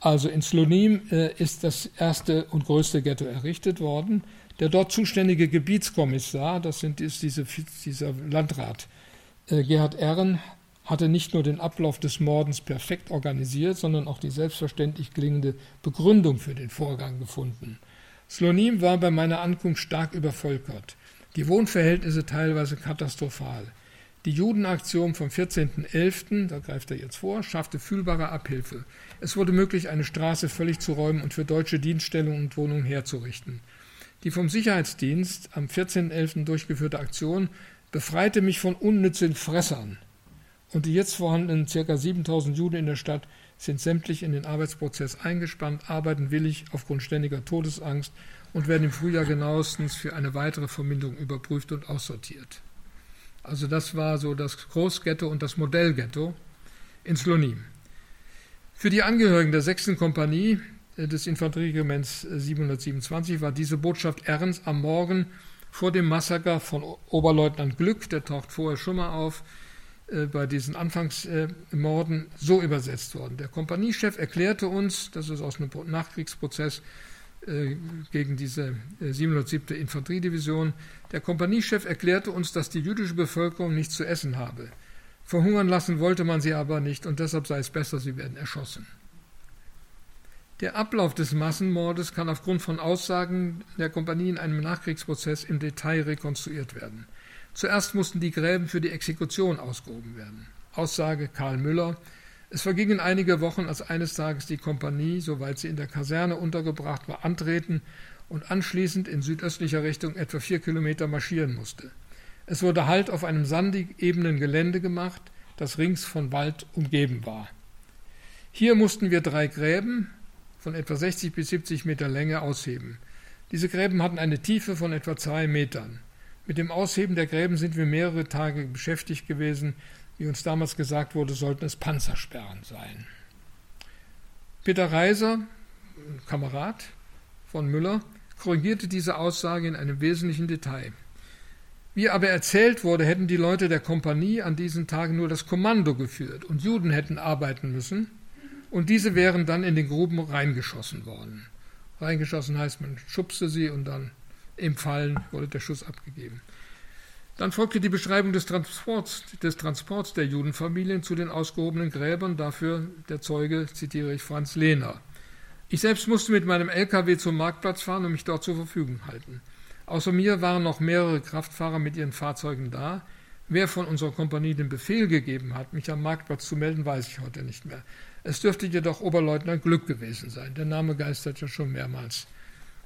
Also in Slonim äh, ist das erste und größte Ghetto errichtet worden. Der dort zuständige Gebietskommissar, das sind, ist diese, dieser Landrat äh, Gerhard Ehren, hatte nicht nur den Ablauf des Mordens perfekt organisiert, sondern auch die selbstverständlich klingende Begründung für den Vorgang gefunden. Slonim war bei meiner Ankunft stark übervölkert, die Wohnverhältnisse teilweise katastrophal. Die Judenaktion vom 14.11., da greift er jetzt vor, schaffte fühlbare Abhilfe. Es wurde möglich, eine Straße völlig zu räumen und für deutsche Dienststellungen und Wohnungen herzurichten. Die vom Sicherheitsdienst am 14.11. durchgeführte Aktion befreite mich von unnützen Fressern, und die jetzt vorhandenen ca. 7000 Juden in der Stadt sind sämtlich in den Arbeitsprozess eingespannt, arbeiten willig aufgrund ständiger Todesangst und werden im Frühjahr genauestens für eine weitere Verminderung überprüft und aussortiert. Also das war so das Großghetto und das Modellghetto in Slonim. Für die Angehörigen der 6. Kompanie des Infanterieregiments 727 war diese Botschaft Ernst am Morgen vor dem Massaker von Oberleutnant Glück, der taucht vorher schon mal auf, äh, bei diesen Anfangsmorden so übersetzt worden. Der Kompaniechef erklärte uns, das ist aus einem Nachkriegsprozess äh, gegen diese 707. Äh, Infanteriedivision, der Kompaniechef erklärte uns, dass die jüdische Bevölkerung nichts zu essen habe. Verhungern lassen wollte man sie aber nicht und deshalb sei es besser, sie werden erschossen. Der Ablauf des Massenmordes kann aufgrund von Aussagen der Kompanie in einem Nachkriegsprozess im Detail rekonstruiert werden. Zuerst mussten die Gräben für die Exekution ausgehoben werden. Aussage Karl Müller. Es vergingen einige Wochen, als eines Tages die Kompanie, soweit sie in der Kaserne untergebracht war, antreten und anschließend in südöstlicher Richtung etwa vier Kilometer marschieren musste. Es wurde Halt auf einem sandig ebenen Gelände gemacht, das rings von Wald umgeben war. Hier mussten wir drei Gräben von etwa 60 bis 70 Meter Länge ausheben. Diese Gräben hatten eine Tiefe von etwa zwei Metern. Mit dem Ausheben der Gräben sind wir mehrere Tage beschäftigt gewesen. Wie uns damals gesagt wurde, sollten es Panzersperren sein. Peter Reiser, Kamerad von Müller, korrigierte diese Aussage in einem wesentlichen Detail. Wie aber erzählt wurde, hätten die Leute der Kompanie an diesen Tagen nur das Kommando geführt und Juden hätten arbeiten müssen und diese wären dann in den Gruben reingeschossen worden. Reingeschossen heißt, man schubste sie und dann im Fallen wurde der Schuss abgegeben. Dann folgte die Beschreibung des Transports, des Transports der Judenfamilien zu den ausgehobenen Gräbern. Dafür der Zeuge zitiere ich Franz Lehner. Ich selbst musste mit meinem LKW zum Marktplatz fahren und mich dort zur Verfügung halten. Außer mir waren noch mehrere Kraftfahrer mit ihren Fahrzeugen da. Wer von unserer Kompanie den Befehl gegeben hat, mich am Marktplatz zu melden, weiß ich heute nicht mehr. Es dürfte jedoch Oberleutnant Glück gewesen sein. Der Name geistert ja schon mehrmals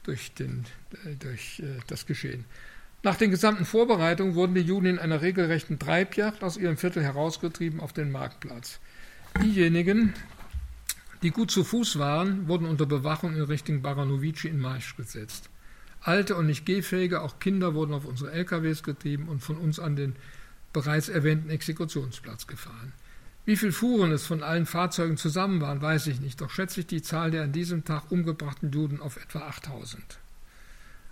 durch, den, äh, durch äh, das Geschehen. Nach den gesamten Vorbereitungen wurden die Juden in einer regelrechten Treibjagd aus ihrem Viertel herausgetrieben auf den Marktplatz. Diejenigen, die gut zu Fuß waren, wurden unter Bewachung in Richtung Baranovici in Marsch gesetzt. Alte und nicht gehfähige, auch Kinder wurden auf unsere LKWs getrieben und von uns an den bereits erwähnten Exekutionsplatz gefahren. Wie viele Fuhren es von allen Fahrzeugen zusammen waren, weiß ich nicht, doch schätze ich die Zahl der an diesem Tag umgebrachten Juden auf etwa 8000.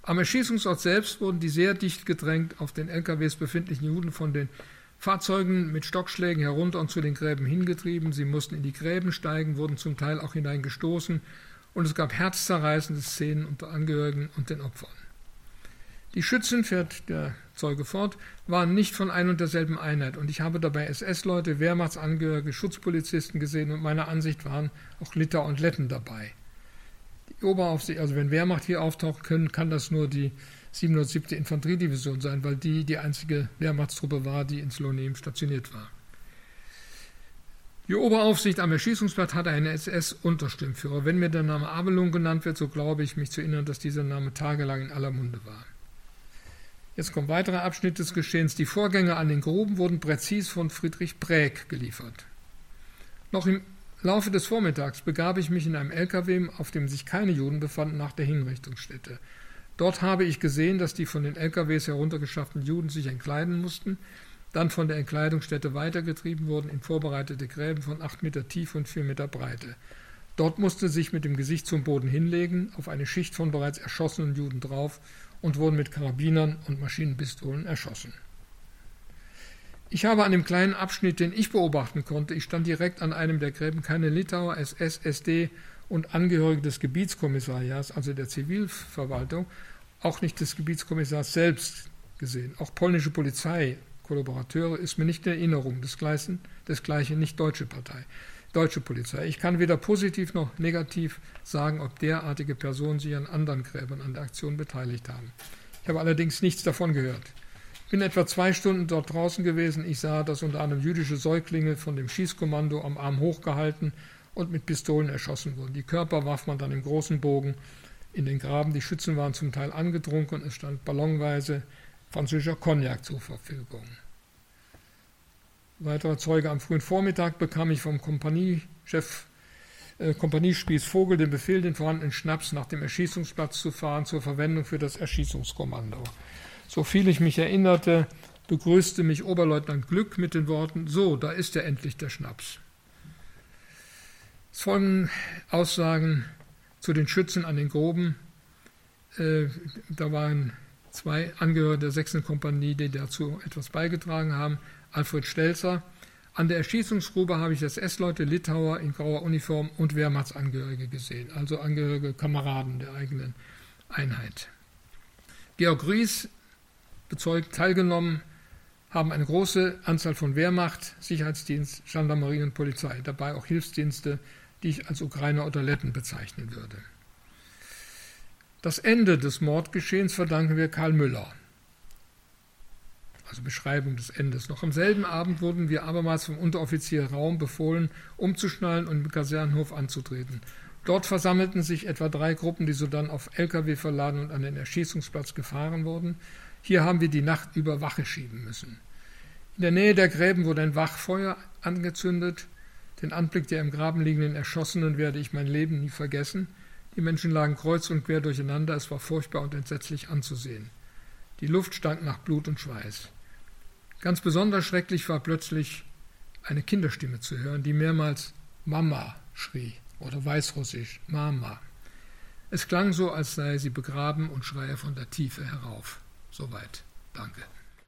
Am Erschießungsort selbst wurden die sehr dicht gedrängt auf den LKWs befindlichen Juden von den Fahrzeugen mit Stockschlägen herunter und zu den Gräben hingetrieben. Sie mussten in die Gräben steigen, wurden zum Teil auch hineingestoßen und es gab herzzerreißende Szenen unter Angehörigen und den Opfern. Die Schützen, fährt der Zeuge fort, waren nicht von ein und derselben Einheit und ich habe dabei SS-Leute, Wehrmachtsangehörige, Schutzpolizisten gesehen und meiner Ansicht waren auch Litter und Letten dabei. Die Oberaufsicht, also wenn Wehrmacht hier auftauchen können, kann das nur die 707. Infanteriedivision sein, weil die die einzige Wehrmachtstruppe war, die in Slonim stationiert war. Die Oberaufsicht am Erschießungsplatz hatte einen SS-Unterstimmführer. Wenn mir der Name Abelung genannt wird, so glaube ich mich zu erinnern, dass dieser Name tagelang in aller Munde war. Jetzt kommt ein weiterer Abschnitt des Geschehens. Die Vorgänge an den Gruben wurden präzis von Friedrich Präg geliefert. Noch im Laufe des Vormittags begab ich mich in einem LKW, auf dem sich keine Juden befanden, nach der Hinrichtungsstätte. Dort habe ich gesehen, dass die von den LKWs heruntergeschafften Juden sich entkleiden mussten. dann von der Entkleidungsstätte weitergetrieben wurden in vorbereitete Gräben von acht Meter Tiefe und vier Meter Breite. Dort musste sich mit dem Gesicht zum Boden hinlegen, auf eine Schicht von bereits erschossenen Juden drauf und wurden mit Karabinern und Maschinenpistolen erschossen. Ich habe an dem kleinen Abschnitt, den ich beobachten konnte, ich stand direkt an einem der Gräben, keine Litauer, SS, SD und Angehörige des Gebietskommissariats, also der Zivilverwaltung, auch nicht des Gebietskommissars selbst gesehen. Auch polnische Polizei, Kollaborateure, ist mir nicht in Erinnerung. Desgleichen, desgleichen nicht deutsche Partei, deutsche Polizei. Ich kann weder positiv noch negativ sagen, ob derartige Personen sich an anderen Gräbern an der Aktion beteiligt haben. Ich habe allerdings nichts davon gehört. Ich bin etwa zwei Stunden dort draußen gewesen. Ich sah, dass unter anderem jüdische Säuglinge von dem Schießkommando am Arm hochgehalten und mit Pistolen erschossen wurden. Die Körper warf man dann im großen Bogen in den Graben. Die Schützen waren zum Teil angetrunken und es stand ballonweise französischer Cognac zur Verfügung. Weiterer Zeuge am frühen Vormittag bekam ich vom Kompaniechef äh, Kompaniespieß Vogel den Befehl, den vorhandenen Schnaps nach dem Erschießungsplatz zu fahren zur Verwendung für das Erschießungskommando. So viel ich mich erinnerte, begrüßte mich Oberleutnant Glück mit den Worten: So, da ist ja endlich der Schnaps. Es folgen Aussagen zu den Schützen an den Groben. Äh, da waren zwei Angehörige der 6. Kompanie, die dazu etwas beigetragen haben. Alfred Stelzer. An der Erschießungsgrube habe ich SS-Leute, Litauer in grauer Uniform und Wehrmachtsangehörige gesehen, also Angehörige, Kameraden der eigenen Einheit. Georg Ries bezeugt, teilgenommen haben eine große Anzahl von Wehrmacht, Sicherheitsdienst, Gendarmerie und Polizei, dabei auch Hilfsdienste, die ich als Ukrainer oder Letten bezeichnen würde. Das Ende des Mordgeschehens verdanken wir Karl Müller. Also Beschreibung des Endes. Noch am selben Abend wurden wir abermals vom Unteroffizier Raum befohlen, umzuschnallen und im Kasernenhof anzutreten. Dort versammelten sich etwa drei Gruppen, die sodann auf Lkw verladen und an den Erschießungsplatz gefahren wurden. Hier haben wir die Nacht über Wache schieben müssen. In der Nähe der Gräben wurde ein Wachfeuer angezündet. Den Anblick der im Graben liegenden Erschossenen werde ich mein Leben nie vergessen. Die Menschen lagen kreuz und quer durcheinander, es war furchtbar und entsetzlich anzusehen. Die Luft stank nach Blut und Schweiß. Ganz besonders schrecklich war plötzlich eine Kinderstimme zu hören, die mehrmals Mama schrie oder weißrussisch Mama. Es klang so, als sei sie begraben und schreie von der Tiefe herauf. Soweit. Danke.